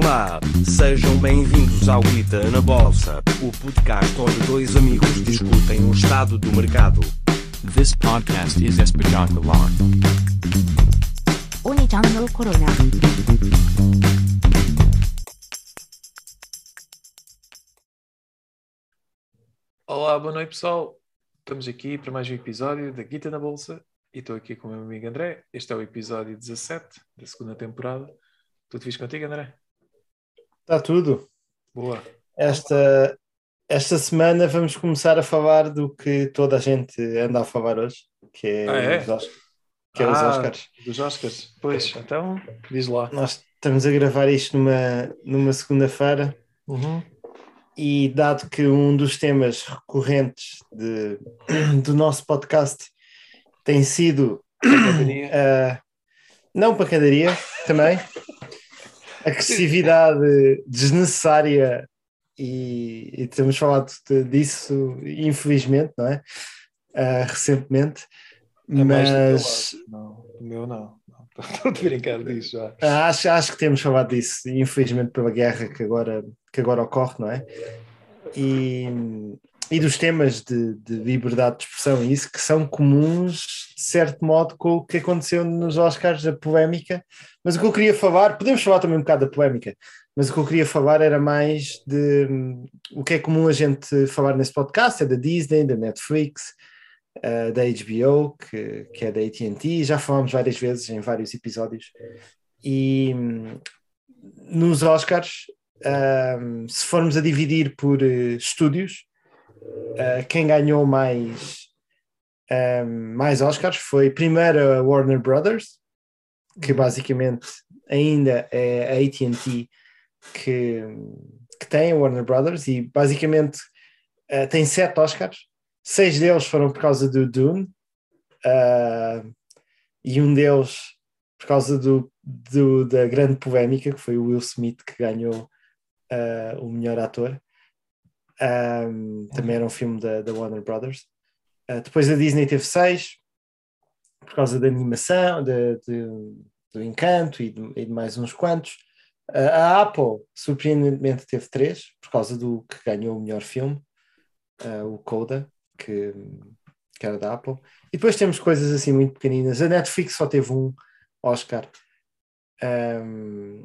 Olá, sejam bem-vindos ao Guita na Bolsa, o podcast onde dois amigos discutem o estado do mercado. This podcast is espetacular. Oni-chan Corona. Olá, boa noite pessoal. Estamos aqui para mais um episódio da Guita na Bolsa e estou aqui com o meu amigo André. Este é o episódio 17 da segunda temporada. Tudo fixe contigo, André? Está tudo. Boa. Esta, esta semana vamos começar a falar do que toda a gente anda a falar hoje, que é, Ah, é? Os, Os- que é os Ah, Oscars. Dos Oscars. Pois, então, diz lá. Nós estamos a gravar isto numa, numa segunda-feira Uhum. e dado que um dos temas recorrentes de, do nosso podcast tem sido Pancadaria. a não pancadaria também, agressividade desnecessária e, e temos falado de- disso infelizmente, não é? Ah, recentemente, É mas. Não, o meu não. não. Estou a brincar disso já. acho, acho que temos falado disso, infelizmente pela guerra que agora, que agora ocorre, não é? E, e dos temas de, de liberdade de expressão e isso que são comuns, de certo modo, com o que aconteceu nos Oscars, a polémica. Mas o que eu queria falar, podemos falar também um bocado da polémica, mas o que eu queria falar era mais de hum, o que é comum a gente falar nesse podcast, é da Disney, da Netflix, eh, da HBO, que, que é da AT&T, já falámos várias vezes em vários episódios. E hum, nos Oscars, hum, se formos a dividir por eh, estúdios, eh, quem ganhou mais, hum, mais Oscars foi primeiro a Warner Brothers, que basicamente ainda é a AT&T que, que tem a Warner Brothers e basicamente eh, tem sete Oscars, seis deles foram por causa do Dune ah, e um deles por causa do, do- da grande polémica que foi o Will Smith que ganhou ah, o melhor ator. Ah, também era um filme da, da Warner Brothers. Ah, depois a Disney teve seis por causa da animação, de- de- do encanto e de, e de mais uns quantos. Ah, a Apple, surpreendentemente, teve três por causa do que ganhou o melhor filme, ah, o Coda, que, que era da Apple. E depois temos coisas assim muito pequeninas. A Netflix só teve um Oscar. Ahm,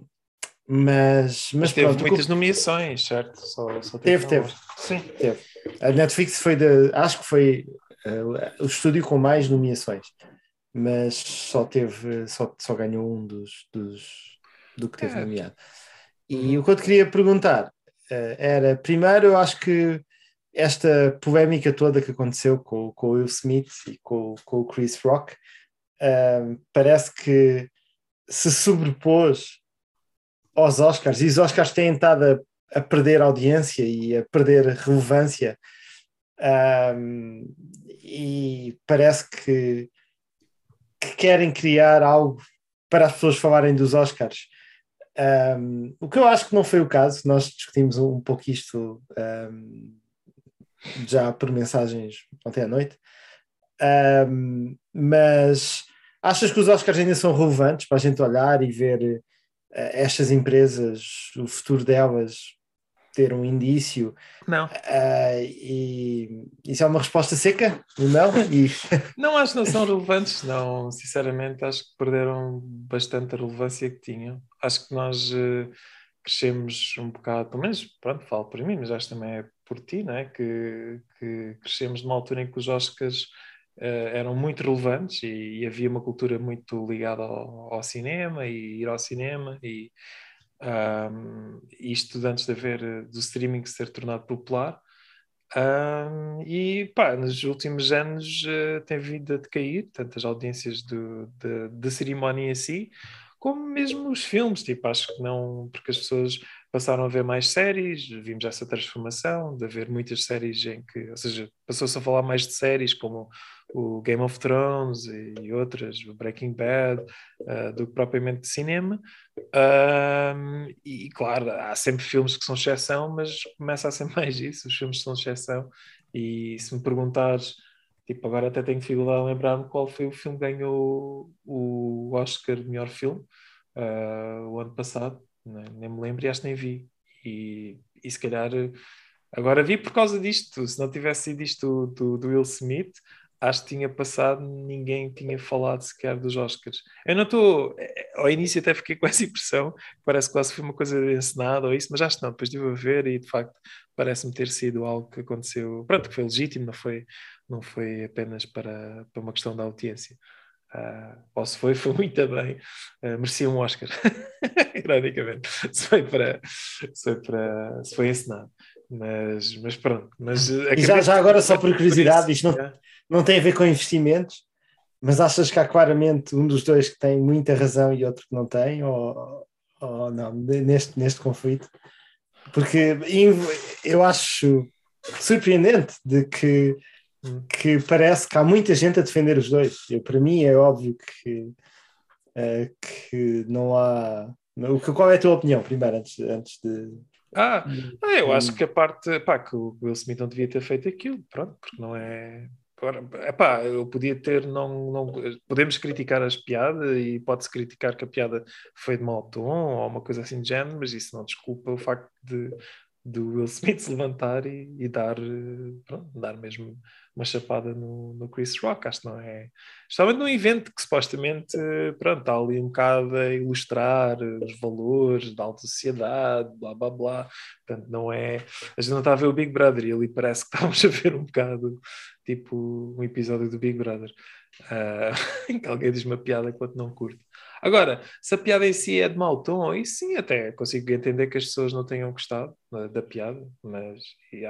mas, mas, Mas teve pronto, muitas nomeações, certo? Só, só Teve, teve. Sim. teve. A Netflix foi de, acho que foi eh, o estúdio com mais nomeações, mas só teve, só, só ganhou um dos, dos do que teve É. nomeado. E o que eu te queria perguntar eh, era, primeiro, eu acho que esta polémica toda que aconteceu com, com o Will Smith e com, com o Chris Rock eh, parece que se sobrepôs aos Oscars. E os Oscars têm estado a, a perder audiência e a perder relevância. Ahm, e parece que, que querem criar algo para as pessoas falarem dos Oscars. Ahm, o que eu acho que não foi o caso, nós discutimos um, um pouco isto ahm, já por mensagens ontem à noite, mas achas que os Oscars ainda são relevantes para a gente olhar e ver estas empresas, o futuro delas ter um indício Não. ah, e isso é uma resposta seca? Não? E, Não acho que não são relevantes, não. Sinceramente, acho que perderam bastante a relevância que tinham. Acho que nós eh, crescemos um bocado, pelo menos, pronto, falo por mim, mas acho que também é por ti, não é? Que, que crescemos numa altura em que os Oscars eh, eram muito relevantes e, e havia uma cultura muito ligada ao, ao cinema e ir ao cinema e ahm, isto antes de haver eh, do streaming se ter tornado popular. Ahm, e pá, nos últimos anos eh, tem vindo a decair, tanto as audiências do, de, da cerimónia em si, como mesmo os filmes. Tipo, acho que não, porque as pessoas passaram a ver mais séries, vimos essa transformação de haver muitas séries em que, ou seja, passou-se a falar mais de séries como o Game of Thrones e, outras, o Breaking Bad, ah, do que propriamente de cinema. Ahm, e claro, há sempre filmes que são exceção, mas começa a ser mais isso, os filmes são exceção. E se me perguntares, tipo, agora até tenho dificuldade em lembrar-me qual foi o filme que ganhou o Oscar de melhor filme ah, o ano passado. nem, nem me lembro e acho que nem vi. E, e se calhar agora vi por causa disto. Se não tivesse sido isto do, do Will Smith, acho que tinha passado, ninguém tinha falado sequer dos Oscars. Eu não estou. Ao início até fiquei com essa impressão, parece que quase foi uma coisa encenada ou isso, mas acho que não. Depois estive a ver e de facto parece-me ter sido algo que aconteceu. Pronto, que foi legítimo, não foi, não foi apenas para, para uma questão da audiência. Uh, ou se foi, foi muito bem, uh, merecia um Oscar, ironicamente, se foi para, se foi, para, se foi encenado. Mas, mas pronto. Mas, e já, já agora, só por curiosidade, isto não, não tem a ver com investimentos, mas achas que há claramente um dos dois que tem muita razão e outro que não tem, ou, ou não, neste, neste conflito? Porque eu acho surpreendente de que, que parece que há muita gente a defender os dois. Eu, para mim é óbvio que, uh, que não há. Qual é a tua opinião, primeiro, antes, antes de. Ah, eu acho que a parte. Pá, que o Will Smith não devia ter feito aquilo, pronto, porque não é epá, eu podia ter, não, não, podemos criticar as piadas e pode-se criticar que a piada foi de mau tom ou uma coisa assim de género, mas isso não desculpa o facto de, de Will Smith se levantar e, e dar, pronto, dar mesmo uma chapada no, no Chris Rock, acho que não é. Estava num evento que supostamente, pronto, está ali um bocado a ilustrar os valores da alta sociedade, blá blá blá. Portanto, não é. A gente não está a ver o Big Brother e ali parece que estávamos a ver um bocado tipo um episódio do Big Brother. Uh, em que alguém diz uma piada enquanto não curte. Agora, se a piada em si é de mau tom, aí sim até consigo entender que as pessoas não tenham gostado da, da piada, mas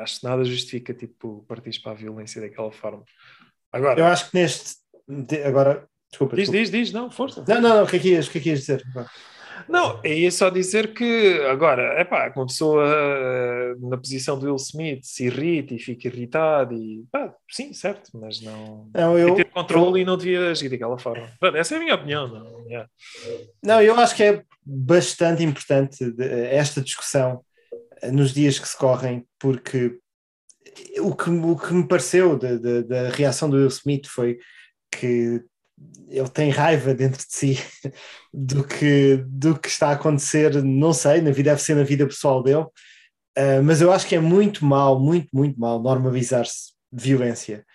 acho que nada justifica tipo partir para a violência daquela forma. Agora, eu acho que neste agora desculpa, diz, desculpa. diz, diz, não, força. Não, não, não, o que é que ias, o que é que ias dizer? Não, é só dizer que agora, é pá, uma pessoa eh, na posição do Will Smith se irrita e fica irritado e pá, sim, certo, mas não, não eu, ter controle eu... e não devia agir daquela forma. Essa é a minha opinião. Não, yeah. não eu acho que é bastante importante esta discussão eh, nos dias que se correm, porque o que, o que me pareceu da, da, da reação do Will Smith foi que ele tem raiva dentro de si do que, do que está a acontecer, não sei, na vida deve ser na vida pessoal dele, uh, mas eu acho que é muito mal, muito, muito mal normalizar-se violência.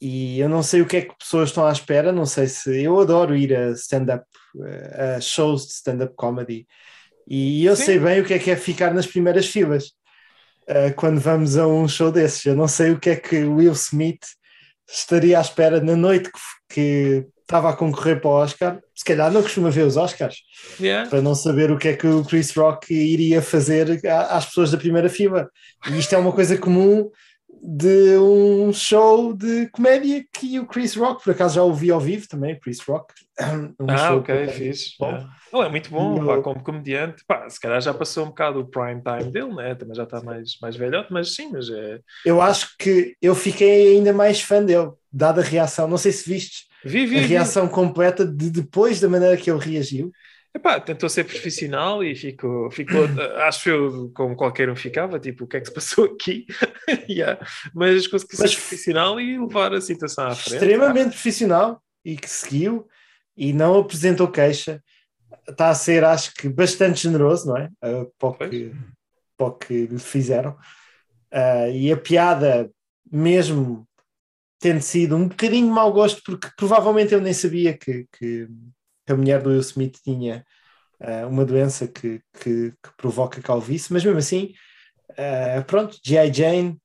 E eu não sei o que é que pessoas estão à espera, não sei se. Eu adoro ir a stand-up, a shows de stand-up comedy, e eu Sim. sei bem o que é que é ficar nas primeiras filas uh, quando vamos a um show desses. Eu não sei o que é que Will Smith estaria à espera na noite que, que estava a concorrer para o Oscar, se calhar não costuma ver os Oscars, yeah. para não saber o que é que o Chris Rock iria fazer às pessoas da primeira fila. E isto é uma coisa comum de um show de comédia que o Chris Rock, por acaso já ouvi ao vivo também, Chris Rock. Um ah, ok, fixe. Yeah. Ele é muito bom, pá, como comediante. Pá, se calhar já passou um bocado o prime time dele, né? também já está mais, mais velhote, mas sim, mas é. Eu acho que eu fiquei ainda mais fã dele, dada a reação. Não sei se viste vi, vi, a reação vi. completa de depois da maneira que ele reagiu. Epá, tentou ser profissional e ficou, ficou acho eu, como qualquer um ficava, tipo, o que é que se passou aqui? yeah. Mas conseguiu ser profissional e levar a situação à frente. Extremamente profissional e que seguiu e não apresentou queixa. Está a ser, acho que, bastante generoso, não é? Uh, para, o que, para o que lhe fizeram. Uh, e a piada, mesmo tendo sido um bocadinho mau gosto, porque provavelmente eu nem sabia que, que a mulher do Will Smith tinha uh, uma doença que, que, que, provoca calvície, mas mesmo assim, uh, pronto, G.I. Jane,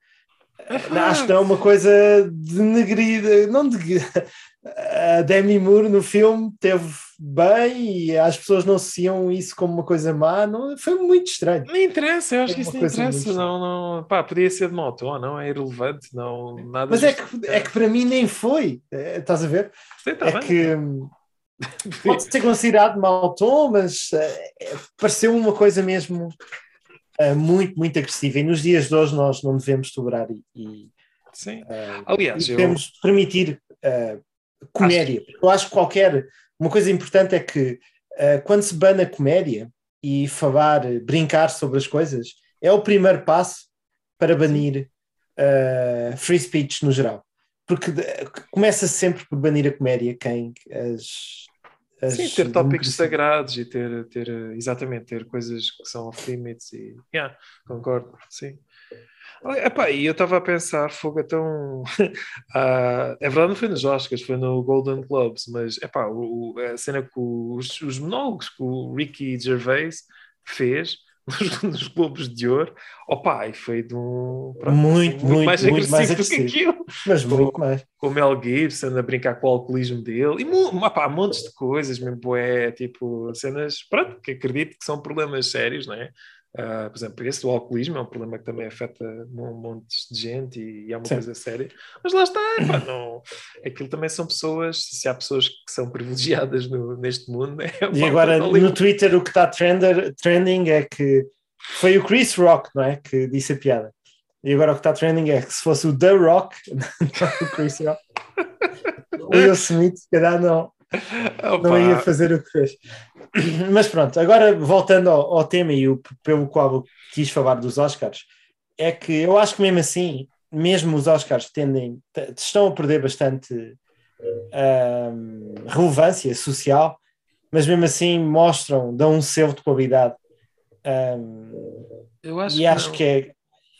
uh, acho que não é uma coisa denegrida, não de a Demi Moore no filme teve bem e as pessoas não associam isso como uma coisa má, não, foi muito estranho. Não interessa, eu acho que isso não interessa, não, não, pá, podia ser de moto, ou não, é irrelevante, não, nada Mas é que, é que para mim nem foi, é, estás a ver? Sim, tá é bem. que pode ser considerado mau tom, mas é, pareceu uma coisa mesmo é, muito, muito agressiva e nos dias de hoje nós não devemos tolerar e, e Sim. Aliás, e devemos eu... permitir comédia. Acho... Eu acho que qualquer. Uma coisa importante é que uh, quando se bana comédia e falar, brincar sobre as coisas, é o primeiro passo para banir uh, free speech no geral. Porque começa sempre por banir a comédia quem as, as Sim, ter tópicos sagrados e ter, ter, eh, exatamente, ter coisas que são off-limits e, yeah, concordo, sim. Epá, e eu estava a pensar, fogo tão... ah, é verdade, não foi nos Oscars, foi no Golden Globes, mas, epá, o, a cena que os, os monólogos que o Ricky Gervais fez nos, nos Globos de Ouro, opá, e foi de um... pronto, Muito, muito, mais muito mais agressivo do que aquilo Mas muito mais. com o Mel Gibson a brincar com o alcoolismo dele e opá, montes de coisas, mesmo é tipo cenas, pronto, que acredito que são problemas sérios, não é? Ah, por exemplo, esse do alcoolismo é um problema que também afeta um monte de gente e, e é uma Sim. coisa séria, mas lá está, epá, não, aquilo também são pessoas, se há pessoas que são privilegiadas no- neste mundo, é E agora no Twitter o que está trending é que foi o Chris Rock, não é? Que disse a piada. E agora o que está trending é que se fosse o The Rock, não o Chris Rock, o Will Smith, se calhar não, Opa, não ia fazer o que fez. Mas pronto, agora voltando ao, ao tema e o, pelo qual eu quis falar dos Oscars, é que eu acho que mesmo assim, mesmo os Oscars tendem, estão a perder bastante ahm, relevância social, mas mesmo assim mostram, dão um selo de qualidade. Ahm, eu acho e que acho não. que é.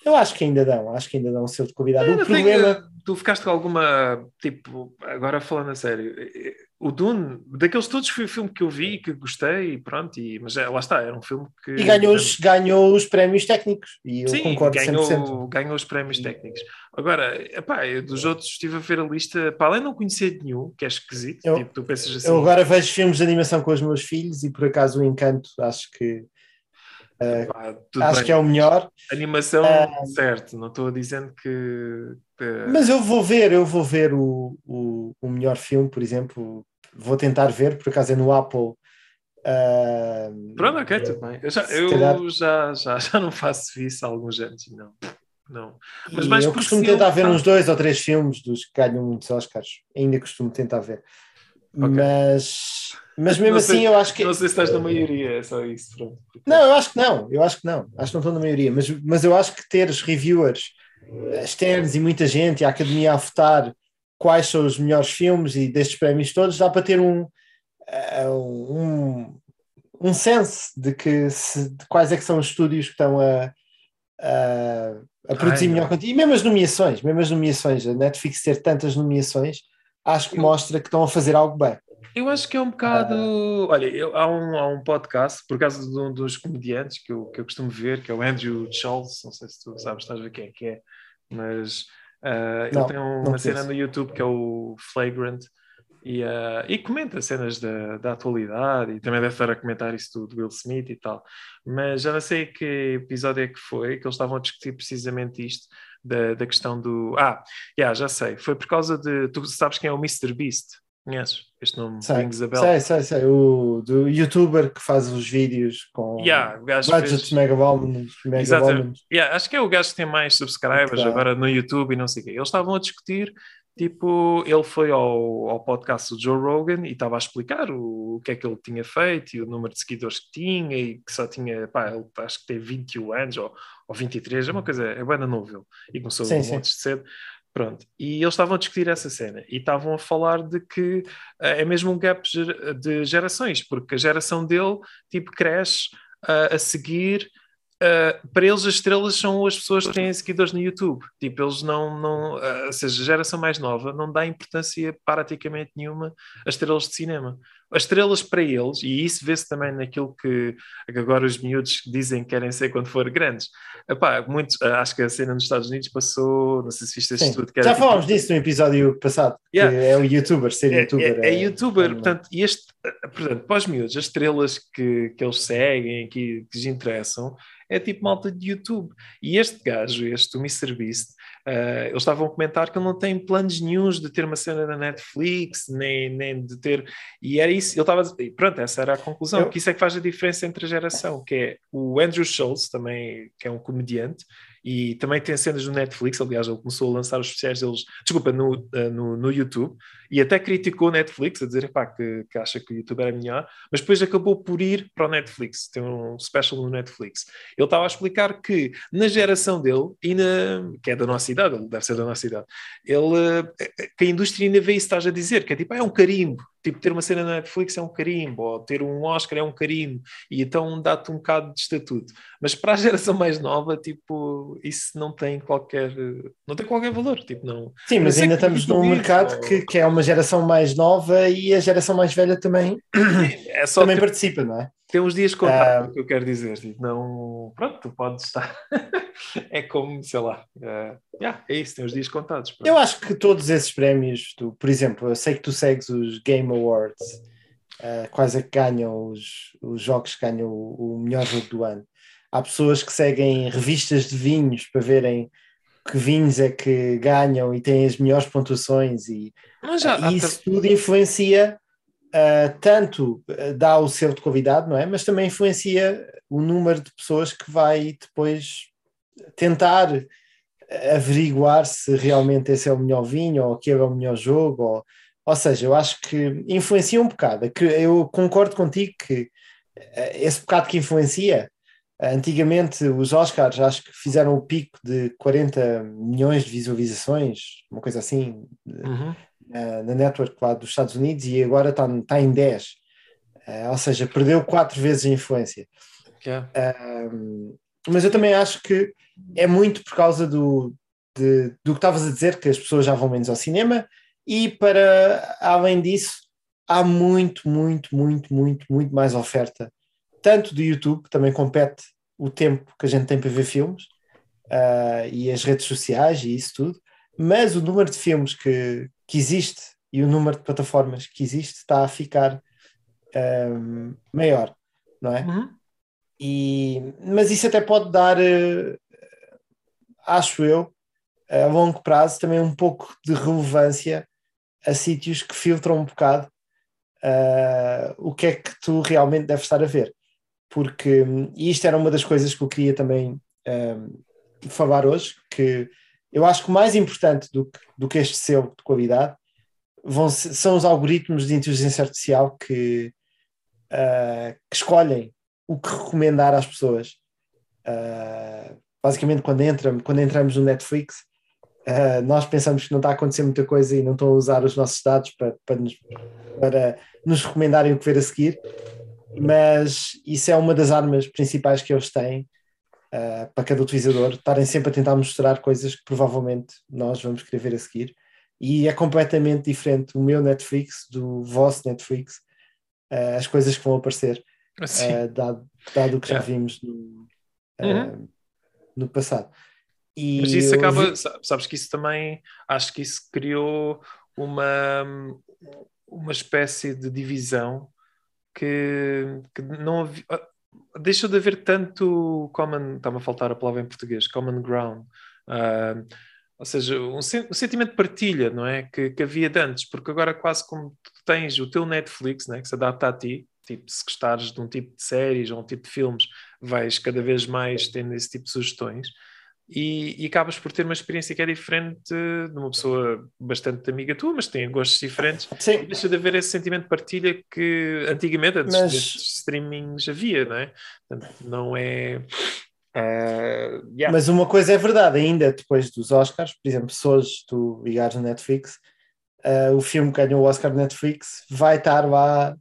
Eu acho que ainda dão, acho que ainda dão um selo de qualidade. Eu o não tenho- problema. tu ficaste com alguma, tipo, agora falando a sério, o Dune, daqueles todos foi o filme que eu vi, que gostei, e pronto, e, mas é, lá está, era um filme que... E ganhou os, ganhou os prémios técnicos, e eu Sim, concordo 100%. ganhou, ganhou os prémios técnicos. Agora, epá, eu dos outros estive a ver a lista, para além de não conhecer nenhum, que é esquisito, Eu- tipo, tu pensas assim... Eu agora vejo filmes de animação com os meus filhos e por acaso o Encanto acho que pá, tudo acho bem, que é o melhor. Animação, Ah, certo, não estou dizendo que... que- Mas eu vou ver, eu vou ver o, o, o melhor filme, por exemplo. Vou tentar ver, por acaso é no Apple. ah, Pronto, ok, tudo bem. Eu, já, eu calhar- já, já, já não faço isso há alguns anos, não. Não. Mas e mais eu costumo se eu tentar ver uns dois ou três filmes dos que ganham muitos Oscars. Ainda costumo tentar ver. Ok. Mas, mas mesmo Não sei- assim eu acho que. Não sei se estás na maioria, é só isso. Pronto. Não, eu acho que não, eu acho que não, acho que não estou na maioria, mas, mas eu acho que ter os reviewers externos e muita gente e a academia a votar quais são os melhores filmes e destes prémios todos, dá para ter um, eh, um, um sense de, que se- de quais é que são os estúdios que estão a, a, a produzir Ai, melhor conteúdo. E mesmo as nomeações, mesmo as nomeações, a Netflix ter tantas nomeações, acho que Eu- mostra que estão a fazer algo bem. Eu acho que é um bocado. Olha, eu- há, um, há um podcast, por causa de um dos comediantes que eu, que eu costumo ver, que é o Andrew Schultz, não sei se tu sabes, estás a ver quem é que é, mas Não, ele tem um- uma cena no YouTube que é o Flagrant e, ah, e comenta cenas da, da atualidade e também deve estar a comentar isso do, do Will Smith e tal. Mas já não sei que episódio é que foi, que eles estavam a discutir precisamente isto. Da, da questão do. Ah, yeah, já sei. Foi por causa de. Tu sabes quem é o Mr. Beast? Conheces? Este nome Sei, rings bell. sei, sei, sei. O do youtuber que faz os vídeos com Yeah, budgets fez- megavolumes, Exatamente. megavolumes. Yeah, acho que é o gajo que tem mais subscribers Tá. agora no YouTube e não sei o quê. Eles estavam a discutir, tipo, ele foi ao, ao podcast do Joe Rogan e estava a explicar o, o que é que ele tinha feito e o número de seguidores que tinha e que só tinha, pá, ele acho que tem 21 anos ou, ou 23, é uma coisa, é bué da novo ele. E começou Sim, um sim. monte de cedo. Pronto, e eles estavam a discutir essa cena e estavam a falar de que eh, é mesmo um gap de gerações, porque a geração dele, tipo, cresce ah, a seguir Uh, para eles as estrelas são as pessoas que têm seguidores no YouTube. Tipo, eles não, não uh, ou seja, a geração mais nova não dá importância praticamente nenhuma às estrelas de cinema. As estrelas para eles, e isso vê-se também naquilo que, agora os miúdos dizem que querem ser quando for grandes. Epá, muitos, uh, acho que a cena nos Estados Unidos passou, não sei se viste este era Já tipo- falámos disso no episódio passado, Yeah. é o youtuber, ser é, youtuber. é, é youtuber, é- portanto, e este, eh, portanto, para os miúdos, as estrelas que, que eles seguem, que, que lhes interessam, é tipo malta de YouTube. E este gajo, este, o MrBeast, uh, eles estavam a comentar que ele não tem planos nenhuns de ter uma cena na Netflix, nem, nem de ter. E era isso, ele estava pronto, essa era a conclusão, Eu- que isso é que faz a diferença entre a geração, que é o Andrew Schultz, também, que é um comediante, e também tem cenas no Netflix, aliás, ele começou a lançar os especiais deles, desculpa, no, eh, no, no YouTube, e até criticou o Netflix, a dizer epá, que, que acha que o YouTube era melhor, mas depois acabou por ir para o Netflix, tem um special no Netflix. Ele estava a explicar que na geração dele, e na, que é da nossa idade, ele deve ser da nossa idade, ele, eh, que a indústria ainda vê isso, estás a dizer, que é tipo, ah, é um carimbo, tipo, ter uma cena na Netflix é um carimbo, ou ter um Oscar é um carimbo, e então dá-te um bocado de estatuto. Mas para a geração mais nova, tipo, isso não tem qualquer, não tem qualquer valor, tipo, não... Sim, mas ainda estamos num mercado ou- que, que é uma geração mais nova e a geração mais velha também, É só também ter, participa, não é? Ter uns dias contados, Ah. é o que eu quero dizer, tipo, não... Pronto, tu podes estar... é como, sei lá, é, yeah, é isso, tem os dias contados. pronto. Eu acho que todos esses prémios, tu, por exemplo, eu sei que tu segues os Game Awards, eh, quais é que ganham os, os jogos que ganham o, o melhor jogo do ano. Há pessoas que seguem revistas de vinhos para verem que vinhos é que ganham e têm as melhores pontuações e, já, e isso tudo influencia ah, tanto ah, dá o selo de convidado, não é? Mas também influencia o número de pessoas que vai depois tentar averiguar se realmente esse é o melhor vinho ou aquele é o melhor jogo. Ou, ou seja, eu acho que influencia um bocado. Que Eu concordo contigo que esse bocado que influencia. Antigamente, os Oscars acho que fizeram o pico de 40 milhões de visualizações, uma coisa assim, Uhum. Na, na network lá dos Estados Unidos e agora está está em 10. Eh, ou seja, perdeu quatro vezes a influência. Yeah. Mas eu também acho que é muito por causa do, de- do que estavas a dizer, que as pessoas já vão menos ao cinema, e para além disso, há muito, muito, muito, muito, muito mais oferta, tanto do YouTube, que também compete o tempo que a gente tem para ver filmes, ah, e as redes sociais e isso tudo, mas o número de filmes que, que existe e o número de plataformas que existe está a ficar ahm, maior, não é? Uhum. E, mas isso até pode dar, eh, acho eu, a longo prazo também um pouco de relevância a sítios que filtram um bocado ah, o que é que tu realmente deves estar a ver. Porque hum, e isto era uma das coisas que eu queria também hum, falar hoje, que eu acho que mais importante do que, do que este selo de qualidade vão são os algoritmos de inteligência artificial que, ah, que escolhem o que recomendar às pessoas. Ah, basicamente, quando, entra, quando entramos no Netflix, ah, nós pensamos que não está a acontecer muita coisa e não estão a usar os nossos dados para, para, nos, para nos recomendarem o que ver a seguir, mas isso é uma das armas principais que eles têm ah, para cada utilizador, estarem sempre a tentar mostrar coisas que provavelmente nós vamos querer ver a seguir. E é completamente diferente o meu Netflix do vosso Netflix, ah, as coisas que vão aparecer Assim. uh, dado, dado o que já vimos no, uh, Uhum. no passado. E Mas isso acaba, vi- sa- sabes que isso também, acho que isso criou uma, uma espécie de divisão que, que não havia, deixou de haver tanto common, está-me a faltar a palavra em português, common ground, ah, ou seja, um, um sentimento de partilha, não é? Que, que havia de antes, porque agora quase como tens o teu Netflix, né, que se adapta a ti, tipo, se gostares de um tipo de séries ou um tipo de filmes, vais cada vez mais tendo esse tipo de sugestões e, e acabas por ter uma experiência que é diferente de uma pessoa bastante amiga tua, mas tem gostos diferentes. E Sim, deixa de haver esse sentimento de partilha que antigamente, antes Mas- destes streamings, havia, não é? Portanto, não é. eh, yeah. mas uma coisa é verdade, ainda depois dos Oscars, por exemplo, se hoje tu ligares no Netflix, uh, o filme que ganhou o Oscar no Netflix vai estar lá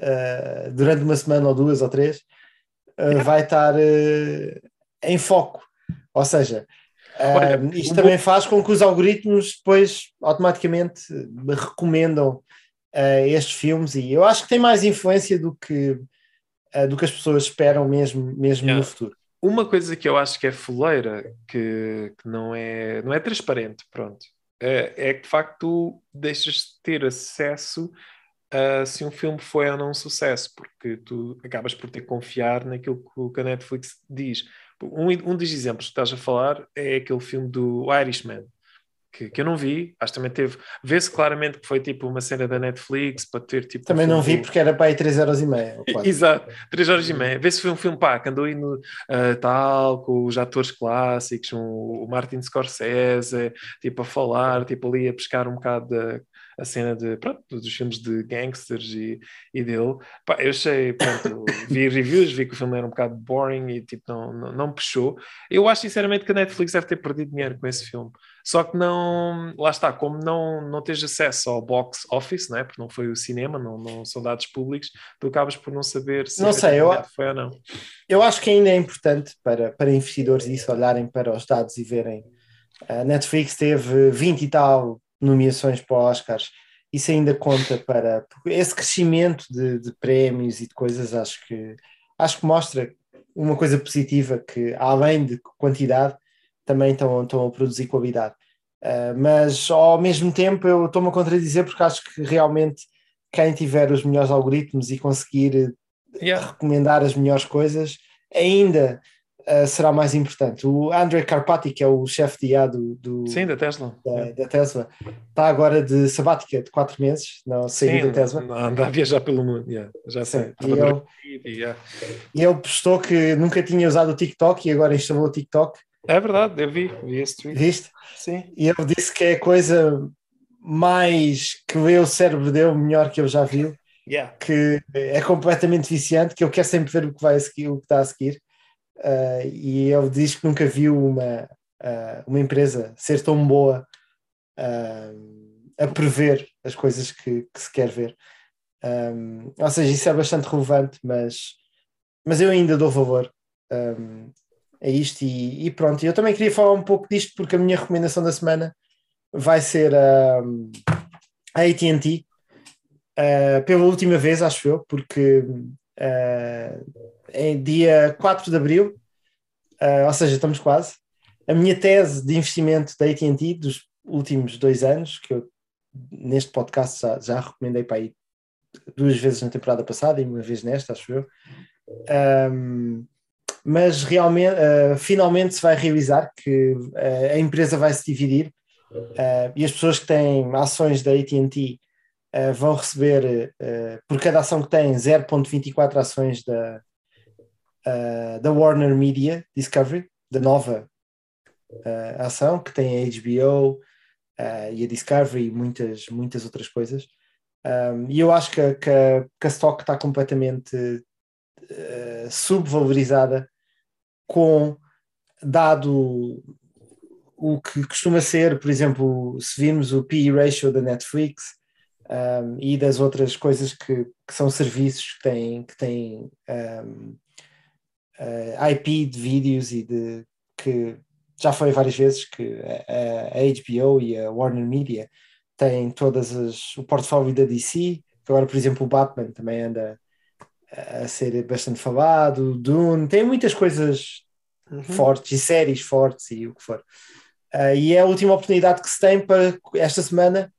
uh, durante uma semana ou duas ou três, uh, vai estar uh, em foco. Ou seja, Olha, isto um também faz com que os algoritmos depois automaticamente recomendam uh, estes filmes e eu acho que tem mais influência do que, uh, do que as pessoas esperam mesmo, mesmo Yeah. no futuro. Uma coisa que eu acho que é foleira, que, que não, é, não é transparente, pronto, é, é que de facto tu deixas de ter acesso a se um filme foi ou não um sucesso, porque tu acabas por ter que confiar naquilo que a Netflix diz. Um, um dos exemplos que estás a falar é aquele filme do Irishman, que, que eu não vi, acho que também teve, vê-se claramente que foi tipo uma cena da Netflix para ter tipo. um Também não vi porque era para aí 3 euros e quatro. Exato, 3 horas e meia. Vê se foi um filme pá, que andou aí no ah, tal, com os atores clássicos, um- o Martin Scorsese, tipo a falar, tipo ali a pescar um bocado da, a cena de, pronto, dos filmes de gangsters e, e dele. Pá, eu achei, pronto, vi reviews, vi que o filme era um bocado boring e tipo, não, não, não puxou. Eu acho sinceramente que a Netflix deve ter perdido dinheiro com esse filme. Só que não, lá está, como não, não tens acesso ao box office, né? porque não foi o cinema, não, não são dados públicos, tu acabas por não saber se Não sei, eu- foi ou não. Eu acho que ainda é importante para, para investidores isso olharem para os dados e verem. A Netflix teve 20 e tal nomeações para Oscars. Isso ainda conta para esse crescimento de, de prémios e de coisas. Acho que acho que mostra uma coisa positiva que além de quantidade também estão, estão a produzir qualidade. Uh, mas ao mesmo tempo eu estou-me a contradizer porque acho que realmente quem tiver os melhores algoritmos e conseguir Yeah. recomendar as melhores coisas, ainda uh, será mais importante. O André Carpati, que é o chefe de IA do, do- Sim, da Tesla. da, da Tesla, está agora de sabática de quatro meses, não saiu Sim, da Tesla. anda a viajar pelo mundo, yeah, já sei. E ele- yeah. E ele postou que nunca tinha usado o TikTok e agora instalou o TikTok, É verdade, eu vi, vi esse tweet. viste? Sim. E ele disse que é a coisa mais que lê o cérebro dele, melhor que eu já vi, Yeah. que é completamente viciante, que ele quer sempre ver o que vai a seguir, o que está a seguir. Uh, e ele diz que nunca viu uma, uh, uma empresa ser tão boa uh, a prever as coisas que, que se quer ver. Um, ou seja, isso é bastante relevante, mas, mas eu ainda dou valor um, a isto e, e pronto. Eu também queria falar um pouco disto porque a minha recomendação da semana vai ser um, a AT&T pela última vez, acho eu, porque uh, em dia 4 de Abril, uh, ou seja, estamos quase, a minha tese de investimento da AT&T dos últimos dois anos, que eu neste podcast já, já recomendei para aí duas vezes na temporada passada e uma vez nesta, acho eu. Um, mas realmente, uh, finalmente se vai realizar que uh, a empresa vai se dividir uh, e as pessoas que têm ações da AT&T vão receber, por cada ação que têm, 0.24 ações da, da Warner Media Discovery, da nova ação, que tem a HBO e a Discovery e muitas, muitas outras coisas. Um, e eu acho que, que, que a stock está completamente uh, subvalorizada com dado o que costuma ser, por exemplo, se virmos o PE ratio da Netflix um, e das outras coisas que, que, são serviços que têm, que têm um, uh, IP de vídeos e de que já foi várias vezes que a, a HBO e a Warner Media tem todas as o portfólio da DC, que agora, por exemplo, o Batman também anda a ser bastante falado, o Dune, tem muitas coisas uhum. fortes e séries fortes e o que for. Uh, e é a última oportunidade que se tem para esta semana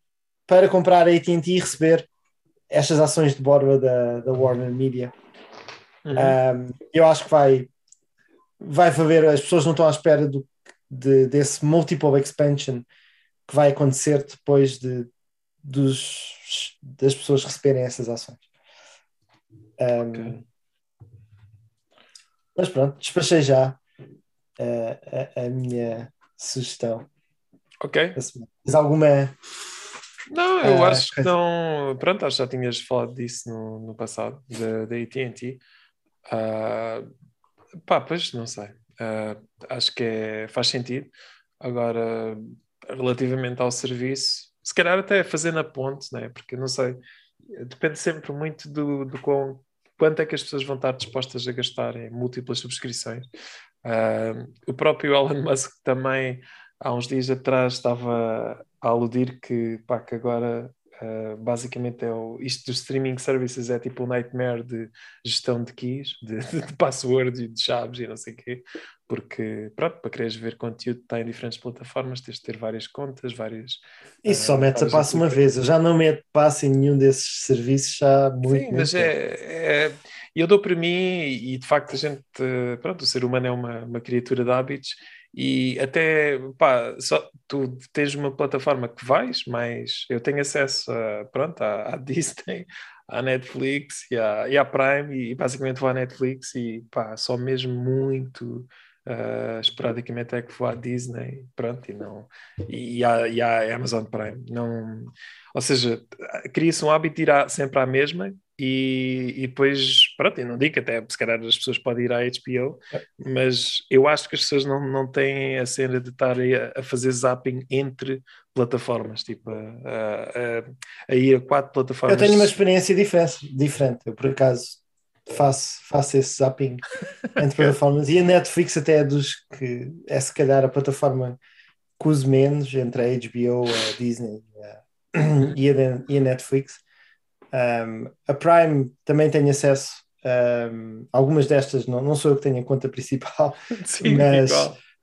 para comprar a AT&T e receber estas ações de borba da, da Warner Media. Uhum. Um, eu acho que vai vai haver, as pessoas não estão à espera do, de, desse multiple expansion que vai acontecer depois de, dos, das pessoas receberem essas ações. Um, okay. Mas pronto, despachei já a, a, a minha sugestão. Ok. Tens alguma. Não, eu uh, acho que não. Pronto, acho que já tinhas falado disso no, no passado, da ATT. Uh, pá, pois não sei. Uh, acho que é, faz sentido. Agora, relativamente ao serviço, se calhar até fazer na ponte, né? porque não sei, depende sempre muito do, do quão, quanto é que as pessoas vão estar dispostas a gastar em múltiplas subscrições. Uh, o próprio Elon Musk também, há uns dias atrás, estava a aludir que, pá, que agora uh, basicamente é o, isto dos streaming services é tipo um nightmare de gestão de keys, de, de passwords e de chaves e não sei o quê, porque, pronto, para quereres ver conteúdo está em diferentes plataformas, tens de ter várias contas, várias... Isso uh, só metes a passo uma vez, eu já não meto passo em nenhum desses serviços já há muito Sim, mas é, é, eu dou para mim e de facto a gente, pronto, o ser humano é uma, uma criatura de hábitos e até, pá, só, tu tens uma plataforma que vais, mas eu tenho acesso a, pronto, à, à Disney, à Netflix e à, e à Prime e, basicamente vou à Netflix e pá, só mesmo muito Uh, esporadicamente é que vou à Disney, pronto, e não e, e, à, e à Amazon Prime. Não, ou seja, cria-se um hábito de ir à, sempre à mesma e, e depois, pronto, eu não digo que até se calhar as pessoas podem ir à HBO, mas eu acho que as pessoas não, não têm a cena de estar a, a fazer zapping entre plataformas, tipo a, a, a, ir a quatro plataformas. Eu tenho uma experiência diferente, diferente. eu por acaso faço, faço esse zapping entre plataformas e a Netflix até é dos que é se calhar a plataforma que uso menos entre a HBO, a Disney a, e, a, e a Netflix um, a Prime também tem acesso um, algumas destas, não, não sou eu que tenho a conta principal, Sim, mas,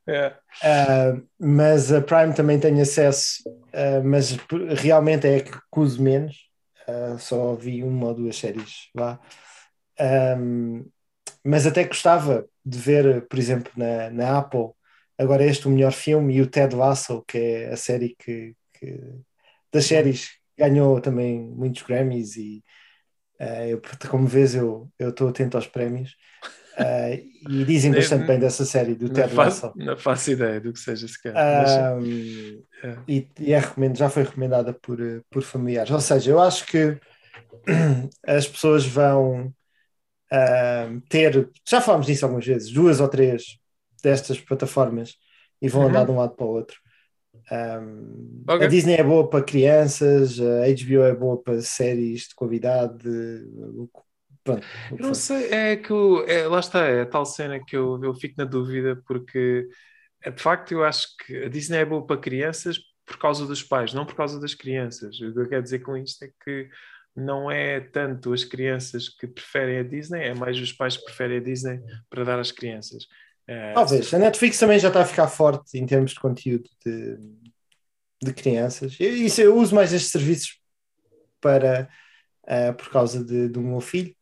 yeah. uh, mas a Prime também tem acesso, uh, mas realmente é que uso menos, uh, só vi uma ou duas séries lá. Um, mas até gostava de ver, por exemplo, na, na Apple, agora este o melhor filme e o Ted Lasso, que é a série que, que das séries ganhou também muitos Grammys e uh, eu, como vês eu estou atento aos prémios uh, e dizem bastante bem dessa série do Ted Lasso. Não faço ideia do que seja sequer. Um, é. e, e é já foi recomendada por, por familiares. Ou seja, eu acho que as pessoas vão uh, ter, já falámos disso algumas vezes, duas ou três destas plataformas e vão uhum. andar de um lado para o outro. Um, okay. A Disney é boa para crianças, a HBO é boa para séries de qualidade. Pronto, não sei, é que eu, é, lá está, é a tal cena que eu, eu fico na dúvida, porque é, de facto eu acho que a Disney é boa para crianças por causa dos pais, não por causa das crianças. O que eu quero dizer com isto é que não é tanto as crianças que preferem a Disney, é mais os pais que preferem a Disney para dar às crianças. É, Talvez. A Netflix também já está a ficar forte em termos de conteúdo de, de crianças. Eu, isso, eu uso mais estes serviços para, uh, por causa de, do meu filho.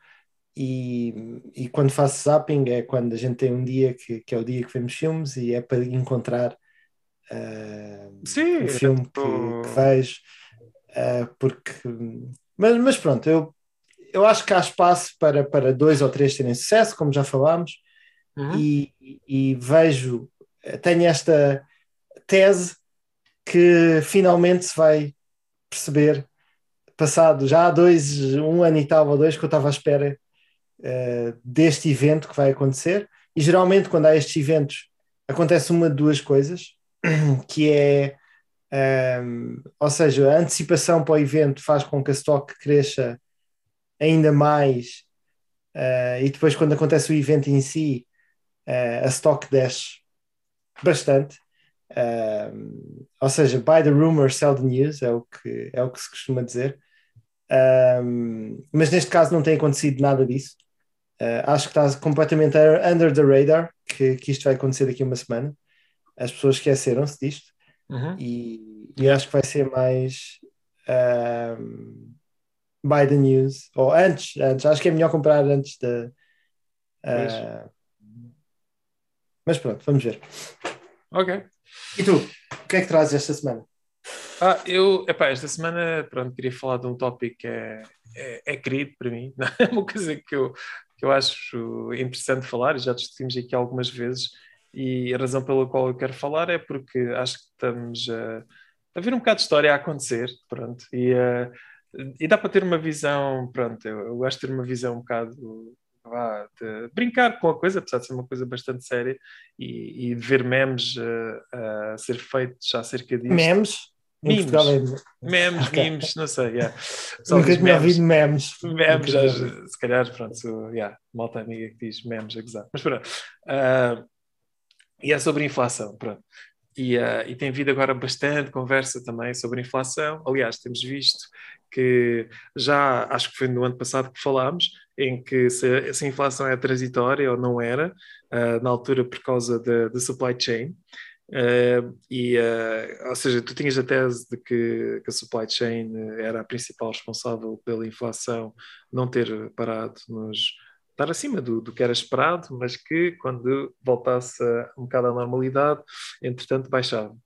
E, e quando faço zapping é quando a gente tem um dia que, que é o dia que vemos filmes e é para encontrar uh, Sim, o filme tô... que, que vejo. Uh, porque, mas, mas pronto, eu, eu acho que há espaço para, para dois ou três terem sucesso, como já falámos uhum. e, e vejo, tenho esta tese que finalmente se vai perceber, passado já há dois, um ano e tal ou dois, que eu estava à espera uh, deste evento que vai acontecer. E geralmente, quando há estes eventos, acontece uma de duas coisas, que é, um, ehm, ou seja, a antecipação para o evento faz com que a stock cresça ainda mais, uh, e depois, quando acontece o evento em si, a stock desce bastante. Uh, ou seja, buy the rumor, sell the news, é o que, é o que se costuma dizer. Um, mas neste caso não tem acontecido nada disso. Uh, acho que está completamente under the radar que, que isto vai acontecer daqui a uma semana. As pessoas esqueceram-se disto uhum. e, e, acho que vai ser mais um, buy the news ou antes, antes. Acho que é melhor comprar antes da. Uh, mas pronto, vamos ver. Ok. E tu, o que é que trazes esta semana? Ah, eu, epá, esta semana, pronto, queria falar de um tópico que é, é, é querido para mim, não? é uma coisa que eu, que eu acho interessante falar, e já discutimos aqui algumas vezes, e a razão pela qual eu quero falar é porque acho que estamos a, a ver um bocado de história a acontecer, pronto, e, uh, e dá para ter uma visão, pronto, eu, eu gosto de ter uma visão um bocado vá, brincar com a coisa, apesar de ser uma coisa bastante séria, e, e ver memes uh, uh, ser feitos acerca disso. Memes? Memes, é... memes, okay. memes, não sei. Yeah. Nunca tinha ouvido memes. Memes, já, se calhar, pronto, yeah, malta amiga que diz memes, exato. Mas pronto. Uh, e é sobre inflação, pronto. E, uh, e tem havido agora bastante conversa também sobre inflação. Aliás, temos visto que já, acho que foi no ano passado que falámos, em que se, se a inflação é transitória ou não era, uh, na altura por causa da supply chain. Uh, e, uh, ou seja, tu tinhas a tese de que, que, a supply chain era a principal responsável pela inflação não ter parado nos estar acima do, do que era esperado, mas que quando voltasse um bocado à normalidade, entretanto baixava.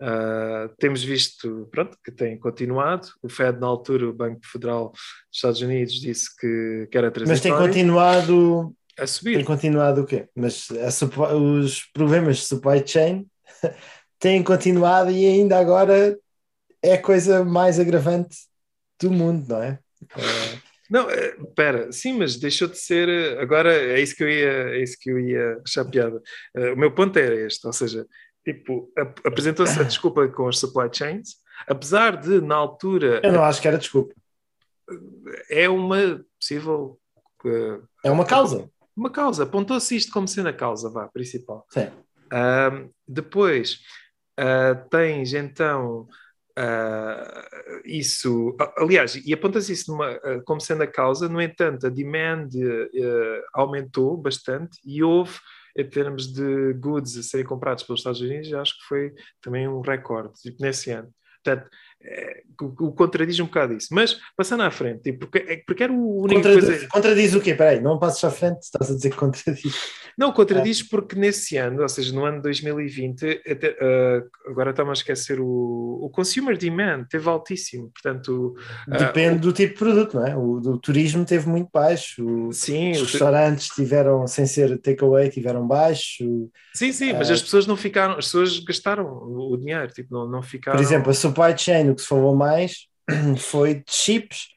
Uh, temos visto pronto, que tem continuado. O Fed, na altura, o Banco Federal dos Estados Unidos, disse que, que era transitório. Mas tem continuado a subir. tem continuado o quê? Mas a os problemas de supply chain têm continuado e ainda agora é a coisa mais agravante do mundo, não é? Eh, Não, eh, espera, sim, mas deixou de ser. eh, Agora é isso que eu ia, é isso que eu ia achar piada. Eh, O meu ponto era este, ou seja, tipo, ap- apresentou-se a desculpa com as supply chains, apesar de na altura eu não acho que era desculpa. é uma possível eh, É uma causa. uma causa, apontou-se isto como sendo a causa, vá, principal. Sim. Ahm, depois ah, tens então ah, isso, aliás, e aponta-se isso numa, ah, como sendo a causa, no entanto, a demand ah, aumentou bastante e houve, em termos de goods a serem comprados pelos Estados Unidos, acho que foi também um recorde tipo, nesse ano. Portanto, é, o, o contradiz um bocado isso. Mas, passando à frente, tipo, porque, é- porque era o único Contradiz, coisa... contradiz o quê? Peraí, não passes à frente, estás a dizer que contradiz. Não, contradiz porque nesse ano, ou seja, no ano de 2020, até, ah, agora estamos a esquecer o, o consumer demand teve altíssimo, portanto, ah, Depende do tipo de produto, não é? O do turismo teve muito baixo, o- sim, os restaurantes tiveram, sem ser takeaway, tiveram baixo. sim, sim, mas ah, as pessoas não ficaram, as pessoas gastaram o, o dinheiro, tipo, não, não ficaram. Por exemplo, a supply chain, o que se falou mais foi de chips,